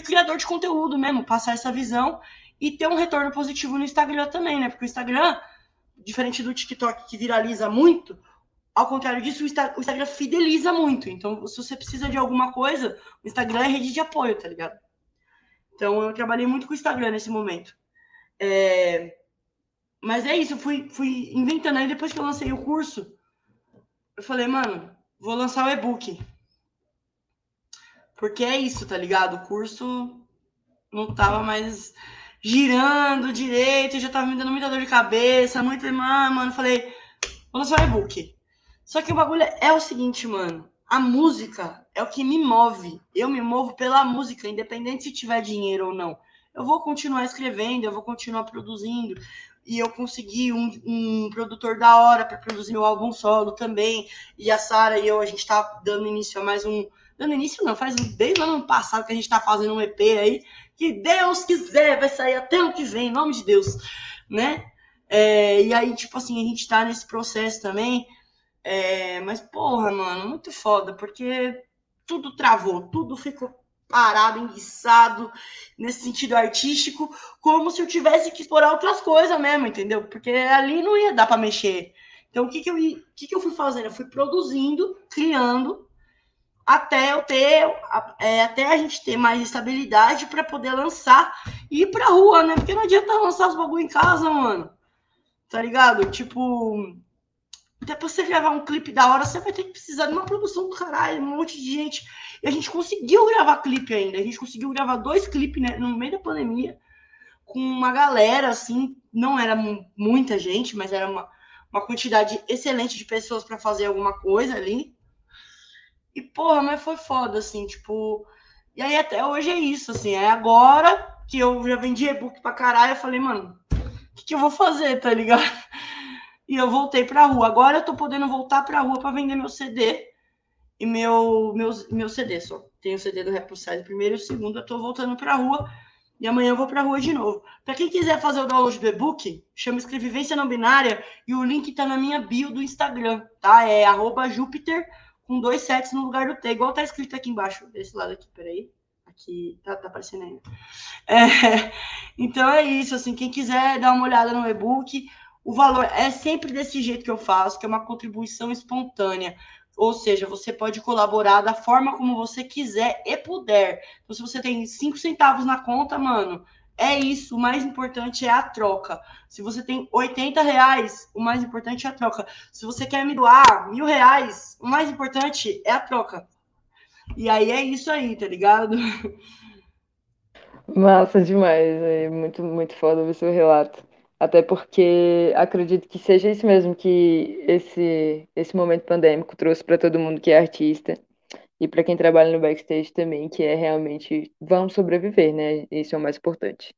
criador de conteúdo mesmo, passar essa visão e ter um retorno positivo no Instagram também, né? Porque o Instagram, diferente do TikTok que viraliza muito, ao contrário disso, o, Insta, o Instagram fideliza muito. Então, se você precisa de alguma coisa, o Instagram é rede de apoio, tá ligado? Então, eu trabalhei muito com o Instagram nesse momento. É... Mas é isso, fui, fui inventando. Aí depois que eu lancei o curso, eu falei, mano, vou lançar o e-book. Porque é isso, tá ligado? O curso não tava mais girando direito, já tava me dando muita dor de cabeça, muito, mano, mano, falei, vou lançar o e-book. Só que o bagulho é o seguinte, mano, a música é o que me move. Eu me movo pela música, independente se tiver dinheiro ou não. Eu vou continuar escrevendo, eu vou continuar produzindo e eu consegui um, um produtor da hora para produzir meu álbum solo também. E a Sara e eu, a gente está dando início a mais um. Dando início não, faz desde o ano passado que a gente está fazendo um EP aí. Que Deus quiser, vai sair até o que vem, em nome de Deus, né? É, e aí, tipo assim, a gente está nesse processo também. É, mas, porra, mano, muito foda, porque tudo travou, tudo ficou parado, enguiçado, nesse sentido artístico, como se eu tivesse que explorar outras coisas mesmo, entendeu? Porque ali não ia dar para mexer. Então, o que que eu, o que que eu fui fazendo? Eu fui produzindo, criando, até eu ter, é, até a gente ter mais estabilidade para poder lançar e ir pra rua, né? Porque não adianta lançar os bagulho em casa, mano. Tá ligado? Tipo, até pra você gravar um clipe da hora, você vai ter que precisar de uma produção do caralho, um monte de gente. E a gente conseguiu gravar clipe ainda. A gente conseguiu gravar dois clipes né, no meio da pandemia, com uma galera, assim, não era muita gente, mas era uma, uma quantidade excelente de pessoas para fazer alguma coisa ali. E, porra, mas foi foda, assim, tipo. E aí até hoje é isso, assim. É agora que eu já vendi e-book pra caralho, eu falei, mano, o que, que eu vou fazer, tá ligado? E eu voltei para a rua. Agora eu estou podendo voltar para a rua para vender meu CD e meu, meu, meu CD só. Tem o CD do Size primeiro e segundo. Eu estou voltando para a rua e amanhã eu vou para a rua de novo. Para quem quiser fazer o download do e-book, chama Escrevivência Não Binária e o link está na minha bio do Instagram, tá? É Júpiter com dois sets no lugar do T, igual tá escrito aqui embaixo, desse lado aqui, peraí. Aqui, tá, tá aparecendo ainda. É, então é isso, assim, quem quiser dar uma olhada no e-book, o valor é sempre desse jeito que eu faço, que é uma contribuição espontânea. Ou seja, você pode colaborar da forma como você quiser e puder. Então, se você tem cinco centavos na conta, mano, é isso. O mais importante é a troca. Se você tem 80 reais, o mais importante é a troca. Se você quer me doar mil reais, o mais importante é a troca. E aí é isso aí, tá ligado? Massa demais. É muito, muito foda ver seu relato. Até porque acredito que seja isso mesmo que esse, esse momento pandêmico trouxe para todo mundo que é artista e para quem trabalha no backstage também, que é realmente vamos sobreviver, né? Isso é o mais importante.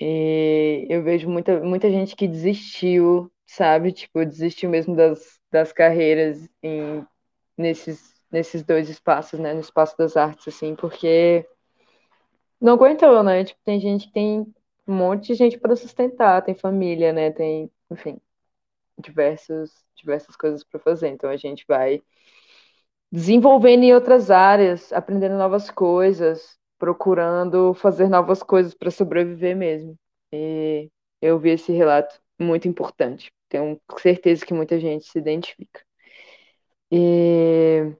E eu vejo muita, muita gente que desistiu, sabe? Tipo, desistiu mesmo das, das carreiras em, nesses, nesses dois espaços, né? No espaço das artes, assim, porque não aguentou, né? Tipo, tem gente que tem um monte de gente para sustentar, tem família, né? Tem, enfim, diversos, diversas coisas para fazer. Então a gente vai desenvolvendo em outras áreas, aprendendo novas coisas, procurando fazer novas coisas para sobreviver mesmo. E eu vi esse relato muito importante. Tenho certeza que muita gente se identifica. E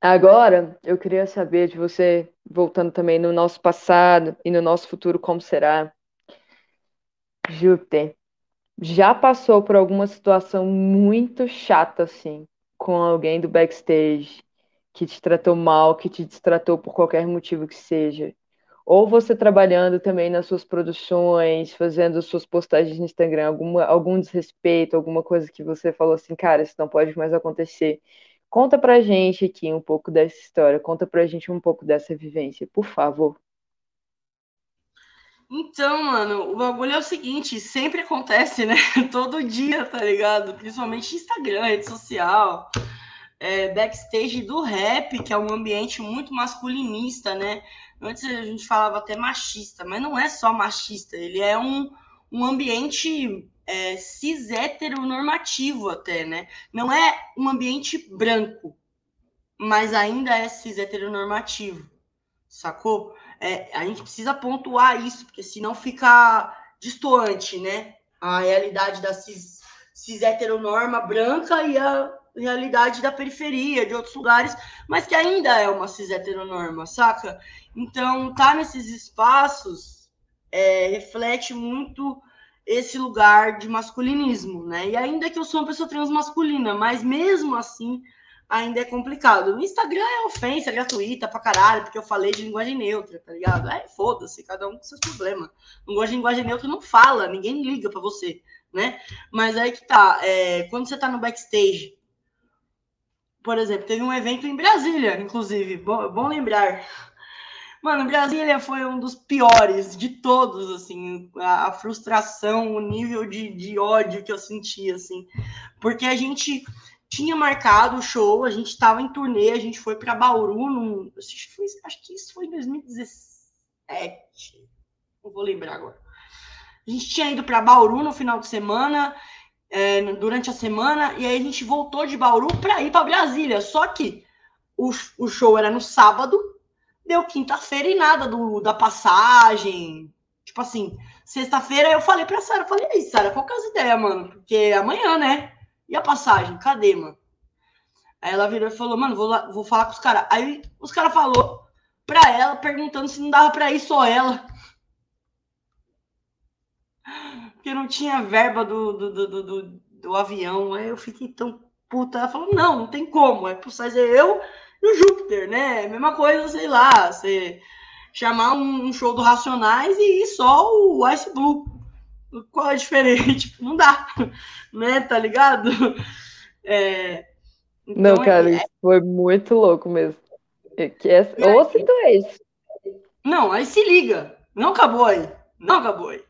agora eu queria saber de você voltando também no nosso passado e no nosso futuro, como será? Júpiter, já passou por alguma situação muito chata, assim, com alguém do backstage que te tratou mal, que te destratou por qualquer motivo que seja? Ou você trabalhando também nas suas produções, fazendo suas postagens no Instagram, alguma, algum desrespeito, alguma coisa que você falou assim, cara, isso não pode mais acontecer. Conta pra gente aqui um pouco dessa história, conta pra gente um pouco dessa vivência, por favor. Então, mano, o bagulho é o seguinte, sempre acontece, né? Todo dia, tá ligado? Principalmente Instagram, rede social, é, backstage do rap, que é um ambiente muito masculinista, né? Antes a gente falava até machista, mas não é só machista, ele é um, um ambiente é, cis heteronormativo até, né? Não é um ambiente branco, mas ainda é cis heteronormativo, sacou? É, a gente precisa pontuar isso, porque senão fica distoante, né? A realidade da cis, cis heteronorma branca e a realidade da periferia, de outros lugares, mas que ainda é uma cis heteronorma, saca? Então, tá nesses espaços é, reflete muito esse lugar de masculinismo, né? E ainda que eu sou uma pessoa transmasculina, mas mesmo assim ainda é complicado. No Instagram é ofensa gratuita pra caralho, porque eu falei de linguagem neutra, tá ligado? É, foda-se, cada um com seus problemas. Não gosta de linguagem neutra, não fala, ninguém liga para você, né? Mas aí que tá, é, quando você tá no backstage, por exemplo, teve um evento em Brasília, inclusive, bom, bom lembrar, Mano, Brasília foi um dos piores de todos, assim, a, a frustração, o nível de, de ódio que eu senti, assim, porque a gente tinha marcado o show, a gente estava em turnê, a gente foi para Bauru, num, acho, que isso foi em 2017, não vou lembrar agora. A gente tinha ido para Bauru no final de semana, é, durante a semana, e aí a gente voltou de Bauru para ir para Brasília. Só que o, o show era no sábado, Deu quinta-feira e nada do, da passagem. Tipo assim, sexta-feira eu falei pra Sara, falei, aí, Sara, qual que é as ideias, mano? Porque amanhã, né? E a passagem? Cadê, mano? Aí ela virou e falou, mano, vou, lá, vou falar com os caras. Aí os caras falou pra ela, perguntando se não dava pra ir só ela. Porque não tinha verba do, do, do, do, do avião. Aí eu fiquei tão puta. Ela falou, não, não tem como. É pro fazer eu e o Júpiter, né? Mesma coisa, sei lá, você chamar um, show do Racionais e ir só o Ice Blue. Qual é a diferença? Tipo, não dá, né? Tá ligado? É, então, não, cara, é... foi muito louco mesmo. É que é... Ou se tu é isso. Não, aí se liga. Não acabou aí. Não acabou aí.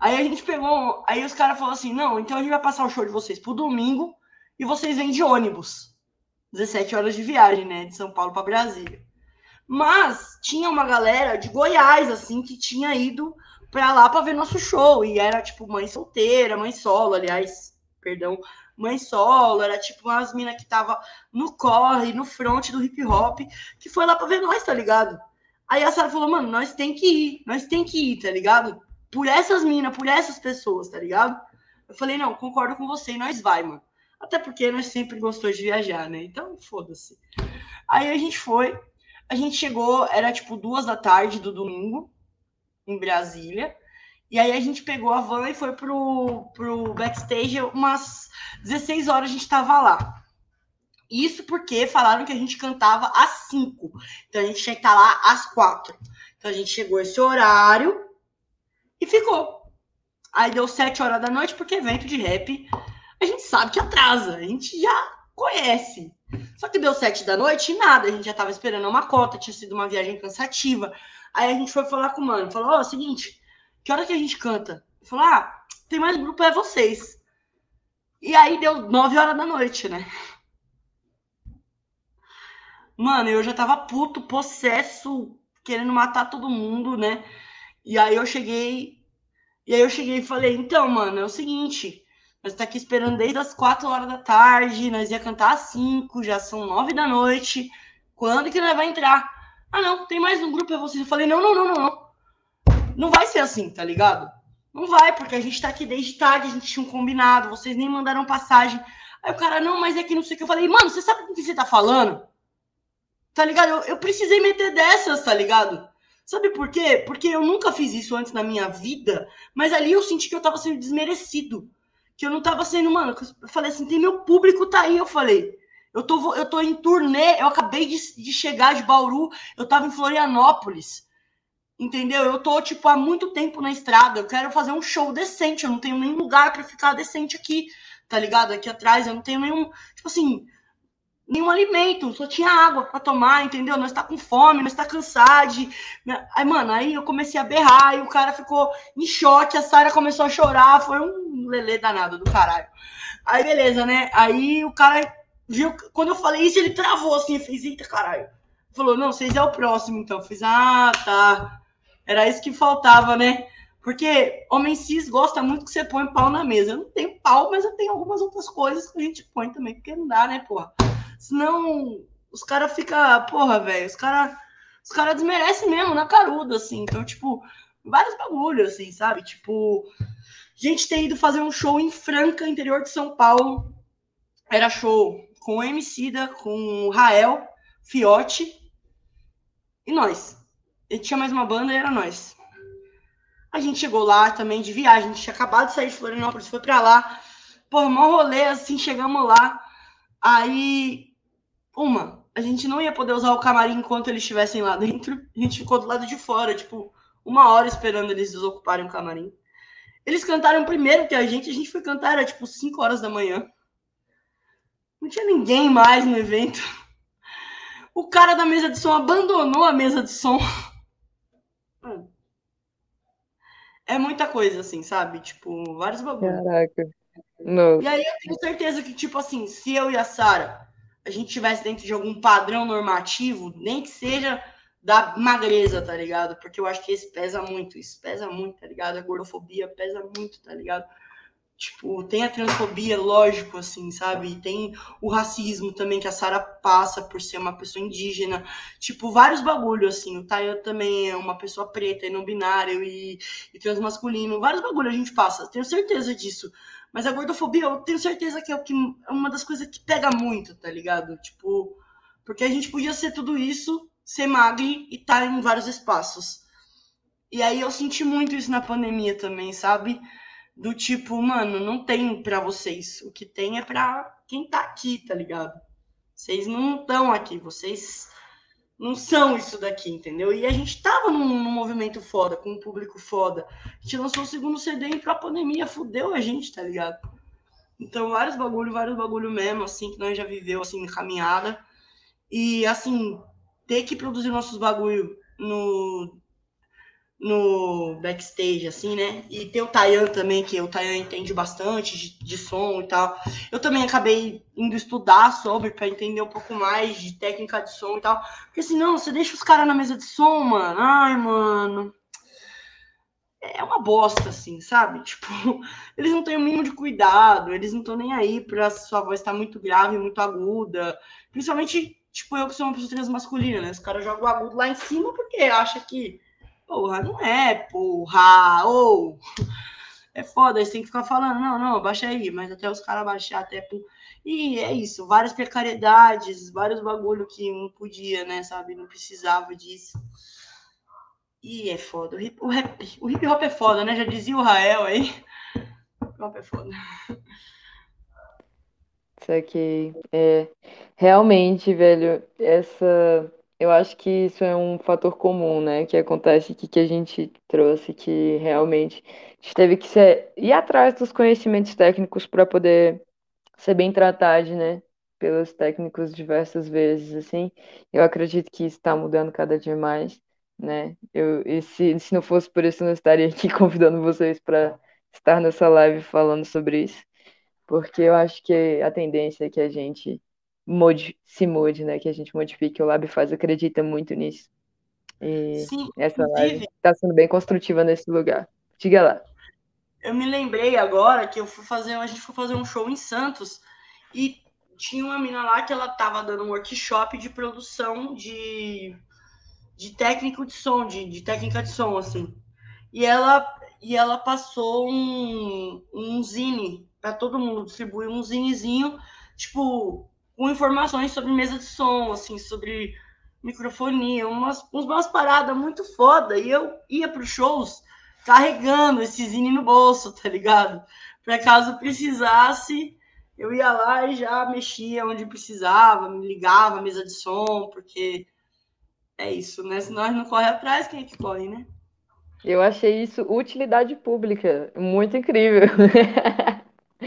Aí a gente pegou. Aí os caras falaram assim: não, então a gente vai passar o show de vocês pro domingo e vocês vêm de ônibus. 17 horas de viagem, né? De São Paulo para Brasília. Mas tinha uma galera de Goiás, assim, que tinha ido para lá para ver nosso show. E era tipo mãe solteira, mãe solo, aliás, perdão, mãe solo. Era tipo umas minas que tava no corre, no front do hip hop, que foi lá para ver nós, tá ligado? Aí a Sara falou, mano, nós tem que ir, nós tem que ir, tá ligado? Por essas minas, por essas pessoas, tá ligado? Eu falei, não, concordo com você nós vai, mano. Até porque nós sempre gostou de viajar, né? Então, foda-se. Aí a gente foi, a gente chegou, era tipo duas da tarde do domingo, em Brasília. E aí a gente pegou a van e foi pro, pro backstage, umas 16 horas a gente tava lá. Isso porque falaram que a gente cantava às 5. Então a gente tinha que estar lá às 4. Então a gente chegou esse horário e ficou. Aí deu 7 horas da noite, porque evento de rap a gente sabe que atrasa, a gente já conhece. Só que deu 7 da noite e nada, a gente já tava esperando uma cota, tinha sido uma viagem cansativa. Aí a gente foi falar com o mano, falou: Ó, oh, seguinte, que hora que a gente canta? Ele falou: Ah, tem mais grupo, é vocês. E aí deu 9 horas da noite, né? Mano, eu já tava puto, possesso, querendo matar todo mundo, né? E aí eu cheguei. E aí eu cheguei e falei, então, mano, é o seguinte. Nós tá aqui esperando desde as 4 horas da tarde, nós ia cantar às 5, já são 9 da noite. Quando que nós vai entrar? Ah, não, tem mais um grupo, é vocês. Eu falei, não, não, não, não, não. Não vai ser assim, tá ligado? Não vai, porque a gente tá aqui desde tarde, a gente tinha um combinado, vocês nem mandaram passagem. Aí o cara, não, mas é que não sei o que. Eu falei, mano, você sabe com que você tá falando? Tá ligado? Eu, eu precisei meter dessas, tá ligado? Sabe por quê? Porque eu nunca fiz isso antes na minha vida, mas ali eu senti que eu tava sendo desmerecido. Que eu não tava sendo, mano. Eu falei assim, tem meu público, tá aí. Eu falei, eu tô, eu tô em turnê, eu acabei de, de chegar de Bauru, eu tava em Florianópolis. Entendeu? Eu tô, tipo, há muito tempo na estrada. Eu quero fazer um show decente. Eu não tenho nenhum lugar para ficar decente aqui, tá ligado? Aqui atrás. Eu não tenho nenhum. Tipo assim, nenhum alimento, só tinha água para tomar, entendeu? Nós tá com fome, nós tá cansado. Aí, mano, aí eu comecei a berrar e o cara ficou em choque, a Sara começou a chorar, foi um lelê danado do caralho. Aí, beleza, né? Aí o cara viu, quando eu falei isso, ele travou assim, fez, eita caralho. Falou, não, vocês é o próximo, então. Eu fiz, ah, tá. Era isso que faltava, né? Porque homem cis gosta muito que você põe pau na mesa. Eu não tenho pau, mas eu tenho algumas outras coisas que a gente põe também, porque não dá, né, porra? Senão os caras ficam, porra, velho, os caras os cara desmerecem mesmo na caruda, assim. Então, tipo, vários bagulhos, assim, sabe? Tipo, gente tem ido fazer um show em Franca, interior de São Paulo. Era show com o Emicida, com o Rael, Fiote e nós. E tinha mais uma banda e era nós. A gente chegou lá também de viagem, a gente tinha acabado de sair de Florianópolis, foi pra lá. Pô, mó rolê, assim, chegamos lá. Aí uma, a gente não ia poder usar o camarim enquanto eles estivessem lá dentro. A gente ficou do lado de fora, tipo, uma hora esperando eles desocuparem o camarim. Eles cantaram primeiro que a gente, a gente foi cantar, era tipo 5 horas da manhã. Não tinha ninguém mais no evento. O cara da mesa de som abandonou a mesa de som. É muita coisa, assim, sabe? Tipo, vários bagulhos. Caraca. Nossa. E aí eu tenho certeza que, tipo assim, se eu e a Sara a gente tivesse dentro de algum padrão normativo, nem que seja da magreza, tá ligado? Porque eu acho que esse pesa muito, isso pesa muito, tá ligado? A gordofobia pesa muito, tá ligado? Tipo, tem a transfobia, lógico, assim, sabe? E tem o racismo também que a Sara passa por ser uma pessoa indígena. Tipo, vários bagulhos, assim. O Tayo também é uma pessoa preta e não binário e, e transmasculino. Vários bagulhos a gente passa, tenho certeza disso. Mas a gordofobia, eu tenho certeza que é, o que é uma das coisas que pega muito, tá ligado? Tipo, porque a gente podia ser tudo isso, ser magro e estar tá em vários espaços. E aí eu senti muito isso na pandemia também, sabe? Do tipo, mano, não tem para vocês. O que tem é pra quem tá aqui, tá ligado? Vocês não estão aqui, vocês não são isso daqui, entendeu? E a gente tava num, num, movimento foda, com um público foda. A gente lançou o segundo CD e a pandemia fudeu a gente, tá ligado? Então, vários bagulho, vários bagulho mesmo, assim, que nós já viveu, assim, caminhada. E, assim, ter que produzir nossos bagulho no, no backstage, assim, né? E tem o Tayan também, que o Tayan entende bastante de, de, som e tal. Eu também acabei indo estudar sobre para entender um pouco mais de técnica de som e tal. Porque senão você deixa os caras na mesa de som, mano. Ai, mano. É uma bosta, assim, sabe? Tipo, eles não têm o mínimo de cuidado, eles não estão nem aí pra sua voz estar tá muito grave, muito aguda. Principalmente, tipo, eu que sou uma pessoa transmasculina, né? Os caras jogam o agudo lá em cima porque acha que Porra, não é, porra. Ou. é foda, você tem que ficar falando, não, não, baixa aí, mas até os caras baixar até. E é isso, várias precariedades, vários bagulho que não podia, né, sabe? Não precisava disso. E é foda. O hip, o, rap, o hip hop é foda, né? Já dizia o Rael aí. O hip hop é foda. Isso aqui é realmente, velho, essa eu acho que isso é um fator comum, né? Que acontece que, que a gente trouxe, que realmente a gente teve que ser, ir atrás dos conhecimentos técnicos para poder ser bem tratado, né? Pelos técnicos diversas vezes, assim. Eu acredito que isso está mudando cada dia mais, né? Eu, e se, se não fosse por isso, eu não estaria aqui convidando vocês para estar nessa live falando sobre isso, porque eu acho que a tendência é que a gente modi se mude, né? Que a gente modifique. O Lab faz acredita muito nisso. E Sim, essa live está sendo bem construtiva nesse lugar. Diga lá. Eu me lembrei agora que eu fui fazer, a gente foi fazer um show em Santos e tinha uma mina lá que ela tava dando um workshop de produção de, de técnico de som, de, de técnica de som, assim. E ela, e ela passou um, um zine para todo mundo, distribuiu um zinezinho, tipo, com informações sobre mesa de som, assim, sobre microfonia, umas, umas paradas muito foda. E eu ia para os shows carregando esse zine no bolso, tá ligado? Para caso precisasse, eu ia lá e já mexia onde precisava, me ligava a mesa de som, porque é isso, né? Se nós não corre atrás, quem é que corre, né? Eu achei isso utilidade pública, muito incrível.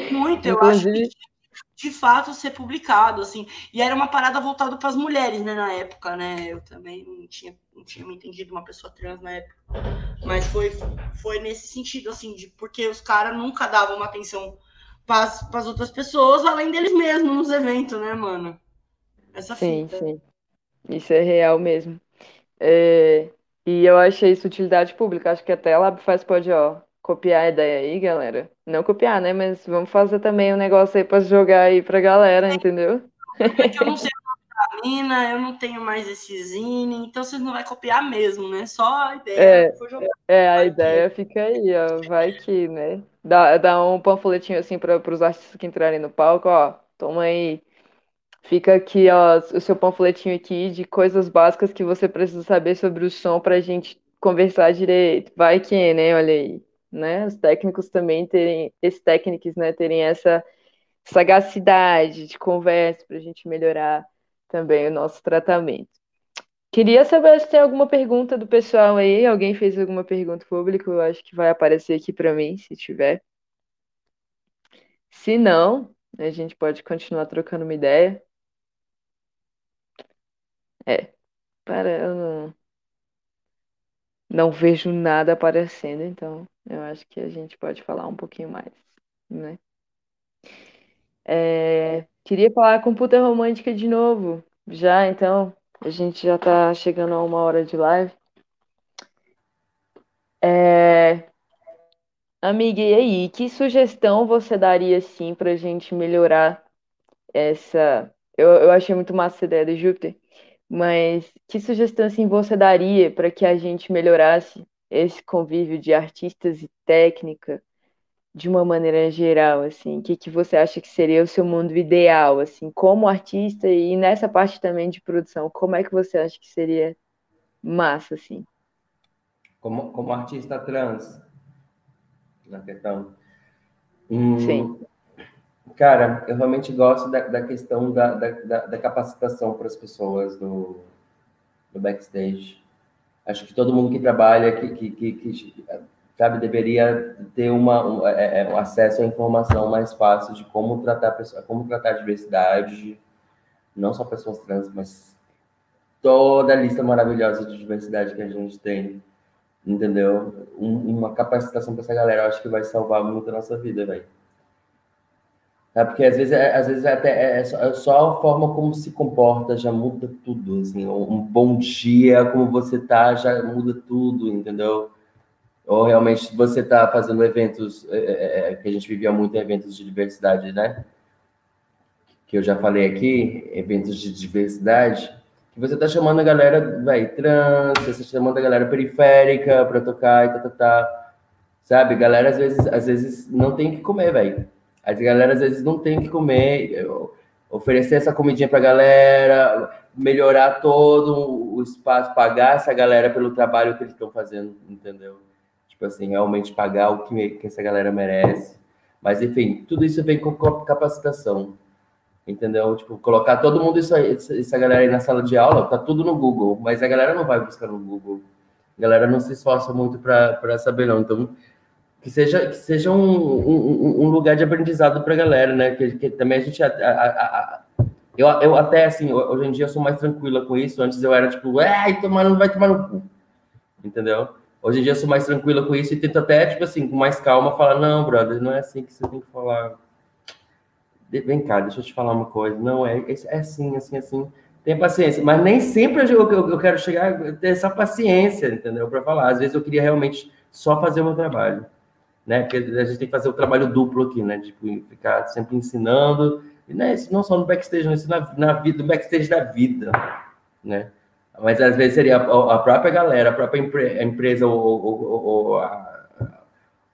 Muito, eu Inclusive... acho que de fato ser publicado, assim. E era uma parada voltada para as mulheres, né, na época, né? Eu também não tinha, não tinha me entendido uma pessoa trans na época. Mas foi, foi nesse sentido, assim, de porque os caras nunca davam uma atenção para as outras pessoas, além deles mesmos nos eventos, né, mano? Essa sim, fita. sim. Isso é real mesmo. É... E eu achei isso utilidade pública. Acho que até a Lab faz pode, ó, copiar a ideia aí, galera. Não copiar, né? Mas vamos fazer também um negócio aí para jogar aí pra galera, entendeu? É que eu não sei da mina, eu não tenho mais esse zine, então vocês não vai copiar mesmo, né? Só a ideia. É, é a ideia que... fica aí, ó. Vai que, né? Dá, dá um panfletinho assim para os artistas que entrarem no palco, ó. Toma aí. Fica aqui, ó, o seu panfletinho aqui de coisas básicas que você precisa saber sobre o som pra gente conversar direito. Vai que, né? Olha aí né? Os técnicos também terem, esses técnicos, né, terem essa sagacidade de conversa para a gente melhorar também o nosso tratamento. Queria saber se tem alguma pergunta do pessoal aí. Alguém fez alguma pergunta pública? Eu acho que vai aparecer aqui para mim, se tiver. Se não, a gente pode continuar trocando uma ideia. É, para eu não, não vejo nada aparecendo, então eu acho que a gente pode falar um pouquinho mais, né? É, queria falar com Puta Romântica de novo, já, então, a gente já tá chegando a uma hora de live. É, amiga, e aí, que sugestão você daria, assim, pra gente melhorar essa... Eu, eu achei muito massa essa ideia do Júpiter, mas que sugestão, assim, você daria para que a gente melhorasse esse convívio de artistas e técnica de uma maneira geral, assim, o que, que você acha que seria o seu mundo ideal, assim, como artista e nessa parte também de produção, como é que você acha que seria massa, assim? Como, como artista trans, na questão. Hum, Sim. Cara, eu realmente gosto da, da questão da, da, da capacitação para as pessoas do, do backstage acho que todo mundo que trabalha, que, que, que, que sabe, deveria ter uma, um, é, é, um acesso à informação mais fácil de como tratar, como tratar a diversidade, não só pessoas trans, mas toda a lista maravilhosa de diversidade que a gente tem, entendeu? Um, uma capacitação para essa galera, acho que vai salvar muito a nossa vida, velho. É porque às vezes, é, às vezes é até é, é só a forma como se comporta já muda tudo, assim, um bom dia, como você tá, já muda tudo, entendeu? Ou realmente você tá fazendo eventos, é, que a gente vivia muito eventos de diversidade, né? Que eu já falei aqui, eventos de diversidade, que você tá chamando a galera, vai, trans, você tá chamando a galera periférica para tocar e tá, tá, tá. Sabe? Galera, às vezes, às vezes não tem que comer, velho. A galera, às vezes, não tem que comer. Oferecer essa comidinha pra galera, melhorar todo o espaço, pagar essa galera pelo trabalho que eles estão fazendo, entendeu? Tipo assim, realmente pagar o que, que essa galera merece. Mas, enfim, tudo isso vem com capacitação entendeu? Tipo, colocar todo mundo isso aí, essa galera aí na sala de aula, tá tudo no Google, mas a galera não vai buscar no Google. A galera não se esforça muito para saber, não. Então, que seja, que seja um, um, um lugar de aprendizado para a galera, né? Que, que, também a gente. A, a, a, eu, eu até, assim, hoje em dia eu sou mais tranquila com isso. Antes eu era tipo, ai, tomar, não vai tomar no cu. Entendeu? Hoje em dia eu sou mais tranquila com isso e tento até, tipo assim, com mais calma, falar: não, brother, não é assim que você tem que falar vem cá, deixa eu te falar uma coisa. Não, é, é assim, assim, assim. Tem paciência. Mas nem sempre eu, eu, eu quero chegar ter essa paciência, entendeu? Para falar. Às vezes eu queria realmente só fazer o meu trabalho. Né? Porque a gente tem que fazer o trabalho duplo aqui, né? Tipo, ficar sempre ensinando. E não, é isso não só no backstage, isso na, na vida, no backstage da vida, né? Mas às vezes seria a, a própria galera, a própria empresa ou, ou, ou a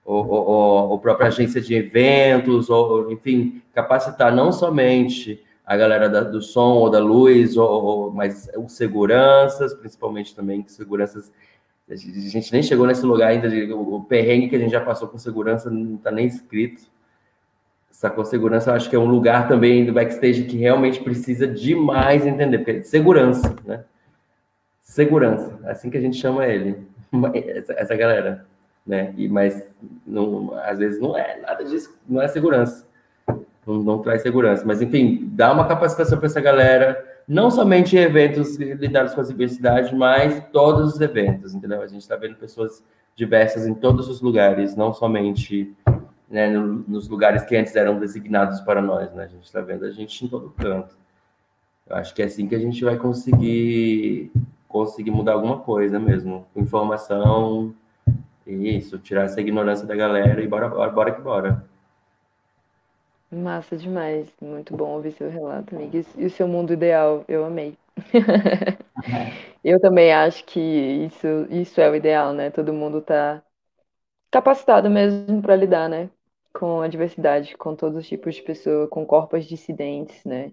ou, ou, ou própria agência de eventos, ou enfim, capacitar não somente a galera da, do som ou da luz, ou, ou, mas os seguranças, principalmente também, que seguranças. A gente nem chegou nesse lugar ainda, de, o, perrengue que a gente já passou com segurança não está nem escrito. Sacou? Segurança, eu acho que é um lugar também do backstage que realmente precisa demais entender, porque é segurança, né? Segurança, é assim que a gente chama ele, essa, essa galera né? E, mas não, às vezes não é nada disso, não é segurança. Não, não traz segurança. Mas, enfim, dá uma capacitação para essa galera, não somente eventos lidados com a diversidade, mas todos os eventos, entendeu? A gente está vendo pessoas diversas em todos os lugares, não somente né, no, nos lugares que antes eram designados para nós, né? A gente está vendo a gente em todo canto. Eu acho que é assim que a gente vai conseguir conseguir mudar alguma coisa mesmo, informação, isso, tirar essa ignorância da galera e bora, bora, bora que bora. Massa demais, muito bom ouvir seu relato, amiga. E o seu mundo ideal, eu amei. eu também acho que isso, isso é o ideal, né? Todo mundo tá capacitado mesmo para lidar, né? Com a diversidade, com todos os tipos de pessoas, com corpos dissidentes, né?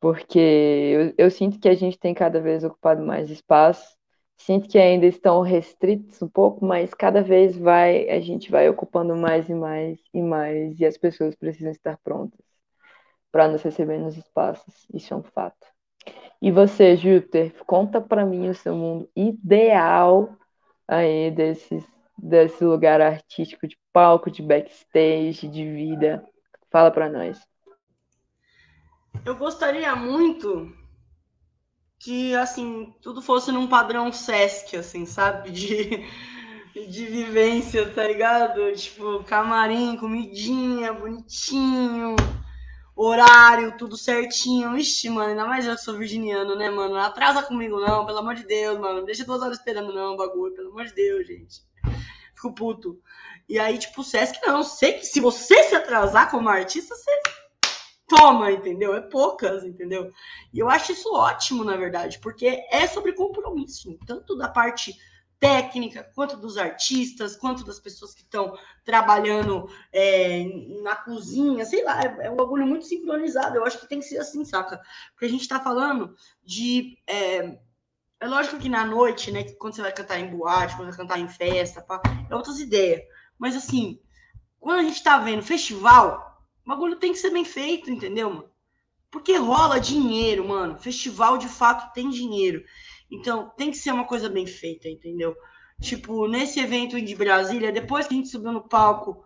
Porque eu, eu sinto que a gente tem cada vez ocupado mais espaço Sinto que ainda estão restritos um pouco, mas cada vez vai a gente vai ocupando mais e mais e mais e as pessoas precisam estar prontas para nos receber nos espaços. Isso é um fato. E você, Júpiter, conta para mim o seu mundo ideal aí desses desse lugar artístico de palco, de backstage, de vida. Fala para nós. Eu gostaria muito que, assim, tudo fosse num padrão Sesc, assim, sabe? De, de vivência, tá ligado? Tipo, camarim, comidinha, bonitinho, horário, tudo certinho. Ixi, mano, ainda mais eu que sou virginiano, né, mano? Não atrasa comigo, não, pelo amor de Deus, mano. Não deixa duas horas esperando, não, bagulho, pelo amor de Deus, gente. Fico puto. E aí, tipo, Sesc, não, sei que se você se atrasar como artista, você toma, entendeu? É poucas, entendeu? E eu acho isso ótimo, na verdade, porque é sobre compromisso, tanto da parte técnica, quanto dos artistas, quanto das pessoas que estão trabalhando é, na cozinha, sei lá, é, é, um bagulho muito sincronizado. Eu acho que tem que ser assim, saca? Porque a gente tá falando de. É, é lógico que na noite, né, quando você vai cantar em boate, quando vai cantar em festa, pá, é outras ideias. Mas assim, quando a gente tá vendo festival, o bagulho tem que ser bem feito, entendeu, mano? Porque rola dinheiro, mano. Festival de fato tem dinheiro. Então tem que ser uma coisa bem feita, entendeu? Tipo, nesse evento de Brasília, depois que a gente subiu no palco,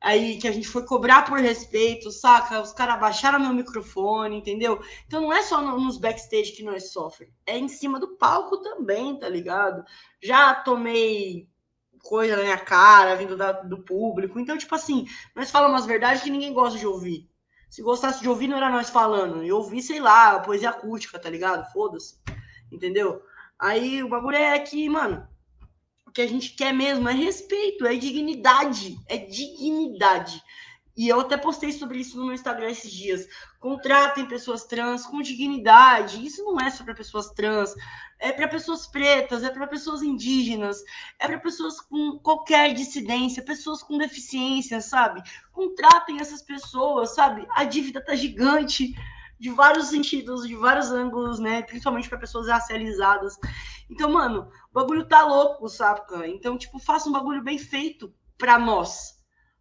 aí que a gente foi cobrar por respeito, saca? Os caras baixaram meu microfone, entendeu? Então não é só nos backstage que nós sofremos, é em cima do palco também, tá ligado? Já tomei coisa na minha cara, vindo da, do público. Então, tipo assim, nós falamos umas verdades que ninguém gosta de ouvir. Se gostasse de ouvir, não era nós falando. Eu ouvi, sei lá, poesia acústica, tá ligado? Foda-se. Entendeu? Aí o bagulho é que, mano, o que a gente quer mesmo é respeito, é dignidade. É dignidade. E eu até postei sobre isso no meu Instagram esses dias. Contratem pessoas trans com dignidade. Isso não é só para pessoas trans, é para pessoas pretas, é para pessoas indígenas, é para pessoas com qualquer dissidência, pessoas com deficiência, sabe? Contratem essas pessoas, sabe? A dívida tá gigante de vários sentidos, de vários ângulos, né? Principalmente para pessoas racializadas. Então, mano, o bagulho tá louco, saca? Então, tipo, faça um bagulho bem feito para nós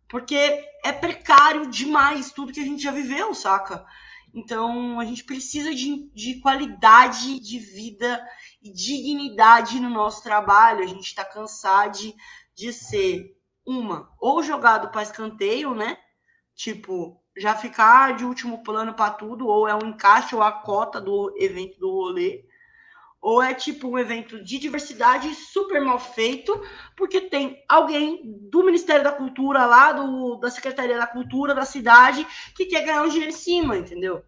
porque é precário demais tudo que a gente já viveu, saca? Então a gente precisa de, de qualidade de vida e dignidade no nosso trabalho. A gente está cansado de, de ser uma, ou jogado para escanteio, né? Tipo, já ficar de último plano para tudo, ou é um encaixe ou a cota do evento do rolê, ou é tipo um evento de diversidade super mal feito, porque tem alguém do Ministério da Cultura lá, do, da Secretaria da Cultura da cidade, que quer ganhar um dinheiro em cima, entendeu?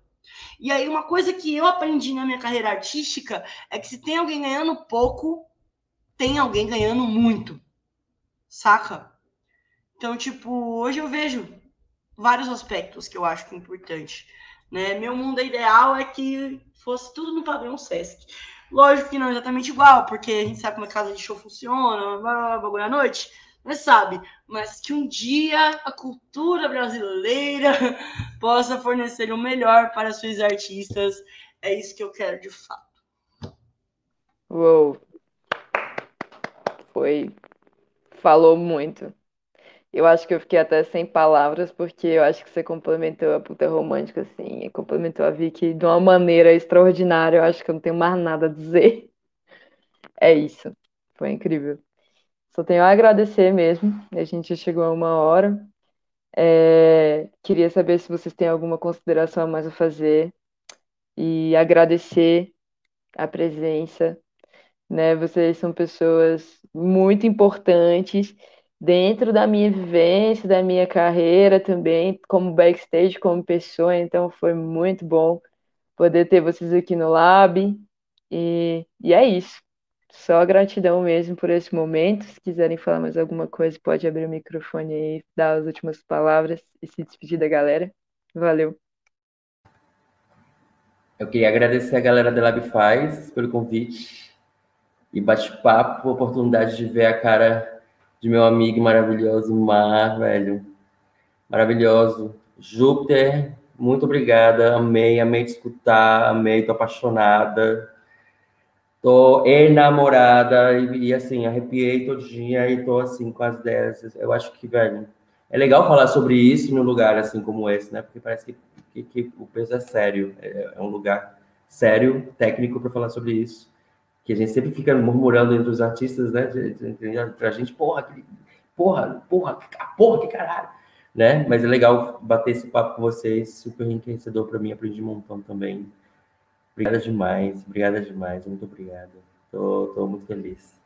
E aí, uma coisa que eu aprendi na minha carreira artística é que se tem alguém ganhando pouco, tem alguém ganhando muito. Saca? Então, tipo, hoje eu vejo vários aspectos que eu acho que é importante. Né? Meu mundo ideal é que fosse tudo no padrão Sesc. Lógico que não é exatamente igual, porque a gente sabe como a casa de show funciona, bagulho à noite, mas sabe. Mas que um dia a cultura brasileira possa fornecer o melhor para suas artistas. É isso que eu quero de fato. Uou! Foi. Falou muito. Eu acho que eu fiquei até sem palavras, porque eu acho que você complementou a puta romântica, assim, complementou a Vicky de uma maneira extraordinária. Eu acho que eu não tenho mais nada a dizer. É isso. Foi incrível. Só tenho a agradecer mesmo. A gente chegou a uma hora. É... Queria saber se vocês têm alguma consideração a mais a fazer. E agradecer a presença. Né? Vocês são pessoas muito importantes dentro da minha vivência, da minha carreira também, como backstage, como pessoa, então foi muito bom poder ter vocês aqui no Lab. E, e é isso. Só gratidão mesmo por esse momento. Se quiserem falar mais alguma coisa, pode abrir o microfone aí, dar as últimas palavras e se despedir da galera. Valeu. Eu queria agradecer a galera da Lab Faz pelo convite e bate-papo, oportunidade de ver a cara de meu amigo maravilhoso Mar, velho. Maravilhoso. Júpiter, muito obrigada. Amei, amei te escutar, amei, tô apaixonada. Tô enamorada e, e assim, arrepiei todinha e tô assim com as ideias. Eu acho que, velho, é legal falar sobre isso num lugar assim como esse, né? Porque parece que, que, que o peso é sério. É, é um lugar sério, técnico para falar sobre isso que a gente sempre fica murmurando entre os artistas, né? Pra gente, porra, porra, porra, porra, que caralho, né? Mas é legal bater esse papo com vocês, super enriquecedor para mim, aprendi um montão também. Obrigada demais, obrigada demais, muito obrigada. Tô, tô muito feliz.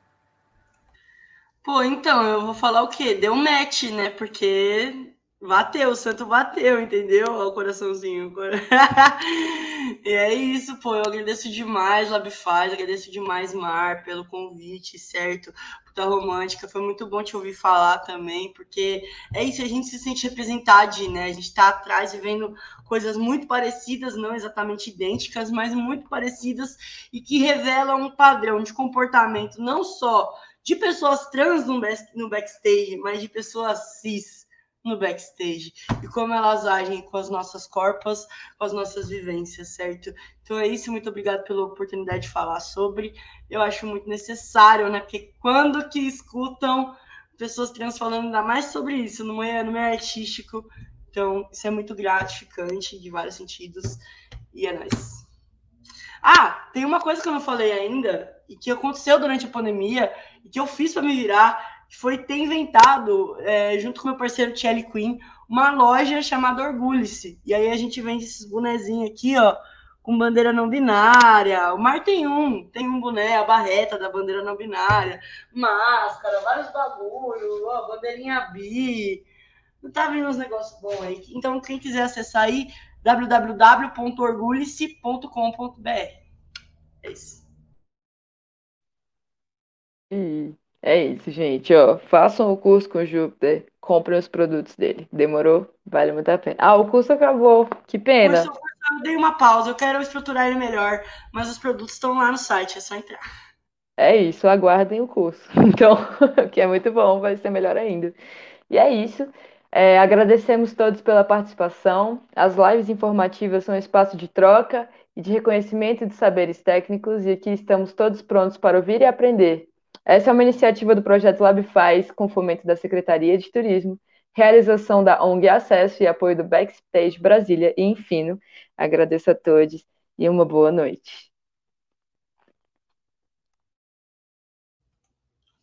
Pô, então, eu vou falar o quê? Deu match, né? Porque Bateu, o santo bateu, entendeu? O coraçãozinho. e é isso, pô. Eu agradeço demais, Labifaz, agradeço demais, Mar, pelo convite, certo? Puta romântica. Foi muito bom te ouvir falar também, porque é isso, a gente se sente representado, né? A gente tá atrás e vendo coisas muito parecidas, não exatamente idênticas, mas muito parecidas e que revelam um padrão de comportamento, não só de pessoas trans no backstage, mas de pessoas cis no backstage e como elas agem com as nossas corpas, com as nossas vivências, certo? Então é isso, muito obrigado pela oportunidade de falar sobre. Eu acho muito necessário, né? Porque quando que escutam pessoas trans falando ainda mais sobre isso no meio, no meio artístico, então isso é muito gratificante de vários sentidos e é nóis. Ah, tem uma coisa que eu não falei ainda e que aconteceu durante a pandemia e que eu fiz para me virar foi ter inventado, é, junto com meu parceiro Thierry Queen, uma loja chamada Orgulhe-se. E aí a gente vende esses bonezinhos aqui, ó, com bandeira não binária. O Mar tem um, tem um boné, a barreta da bandeira não binária, máscara, vários bagulho, ó, bandeirinha bi. Não tá vendo uns negócios bons aí. Então, quem quiser acessar aí, www.orgulhe-se.com.br. É isso. Hum. É isso, gente, ó. Façam o curso com Júpiter, comprem os produtos dele. Demorou? Vale muito a pena. Ah, o curso acabou. Que pena. Curso, eu dei uma pausa, eu quero estruturar ele melhor, mas os produtos estão lá no site, é só entrar. É isso, aguardem o curso. Então, que é muito bom, vai ser melhor ainda. E é isso. É, agradecemos todos pela participação. As lives informativas são um espaço de troca e de reconhecimento de saberes técnicos, e aqui estamos todos prontos para ouvir e aprender. Essa é uma iniciativa do projeto LabFaz, com fomento da Secretaria de Turismo, realização da ONG Acesso e apoio do Backstage Brasília e Infino. Agradeço a todos e uma boa noite.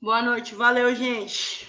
Boa noite, valeu, gente.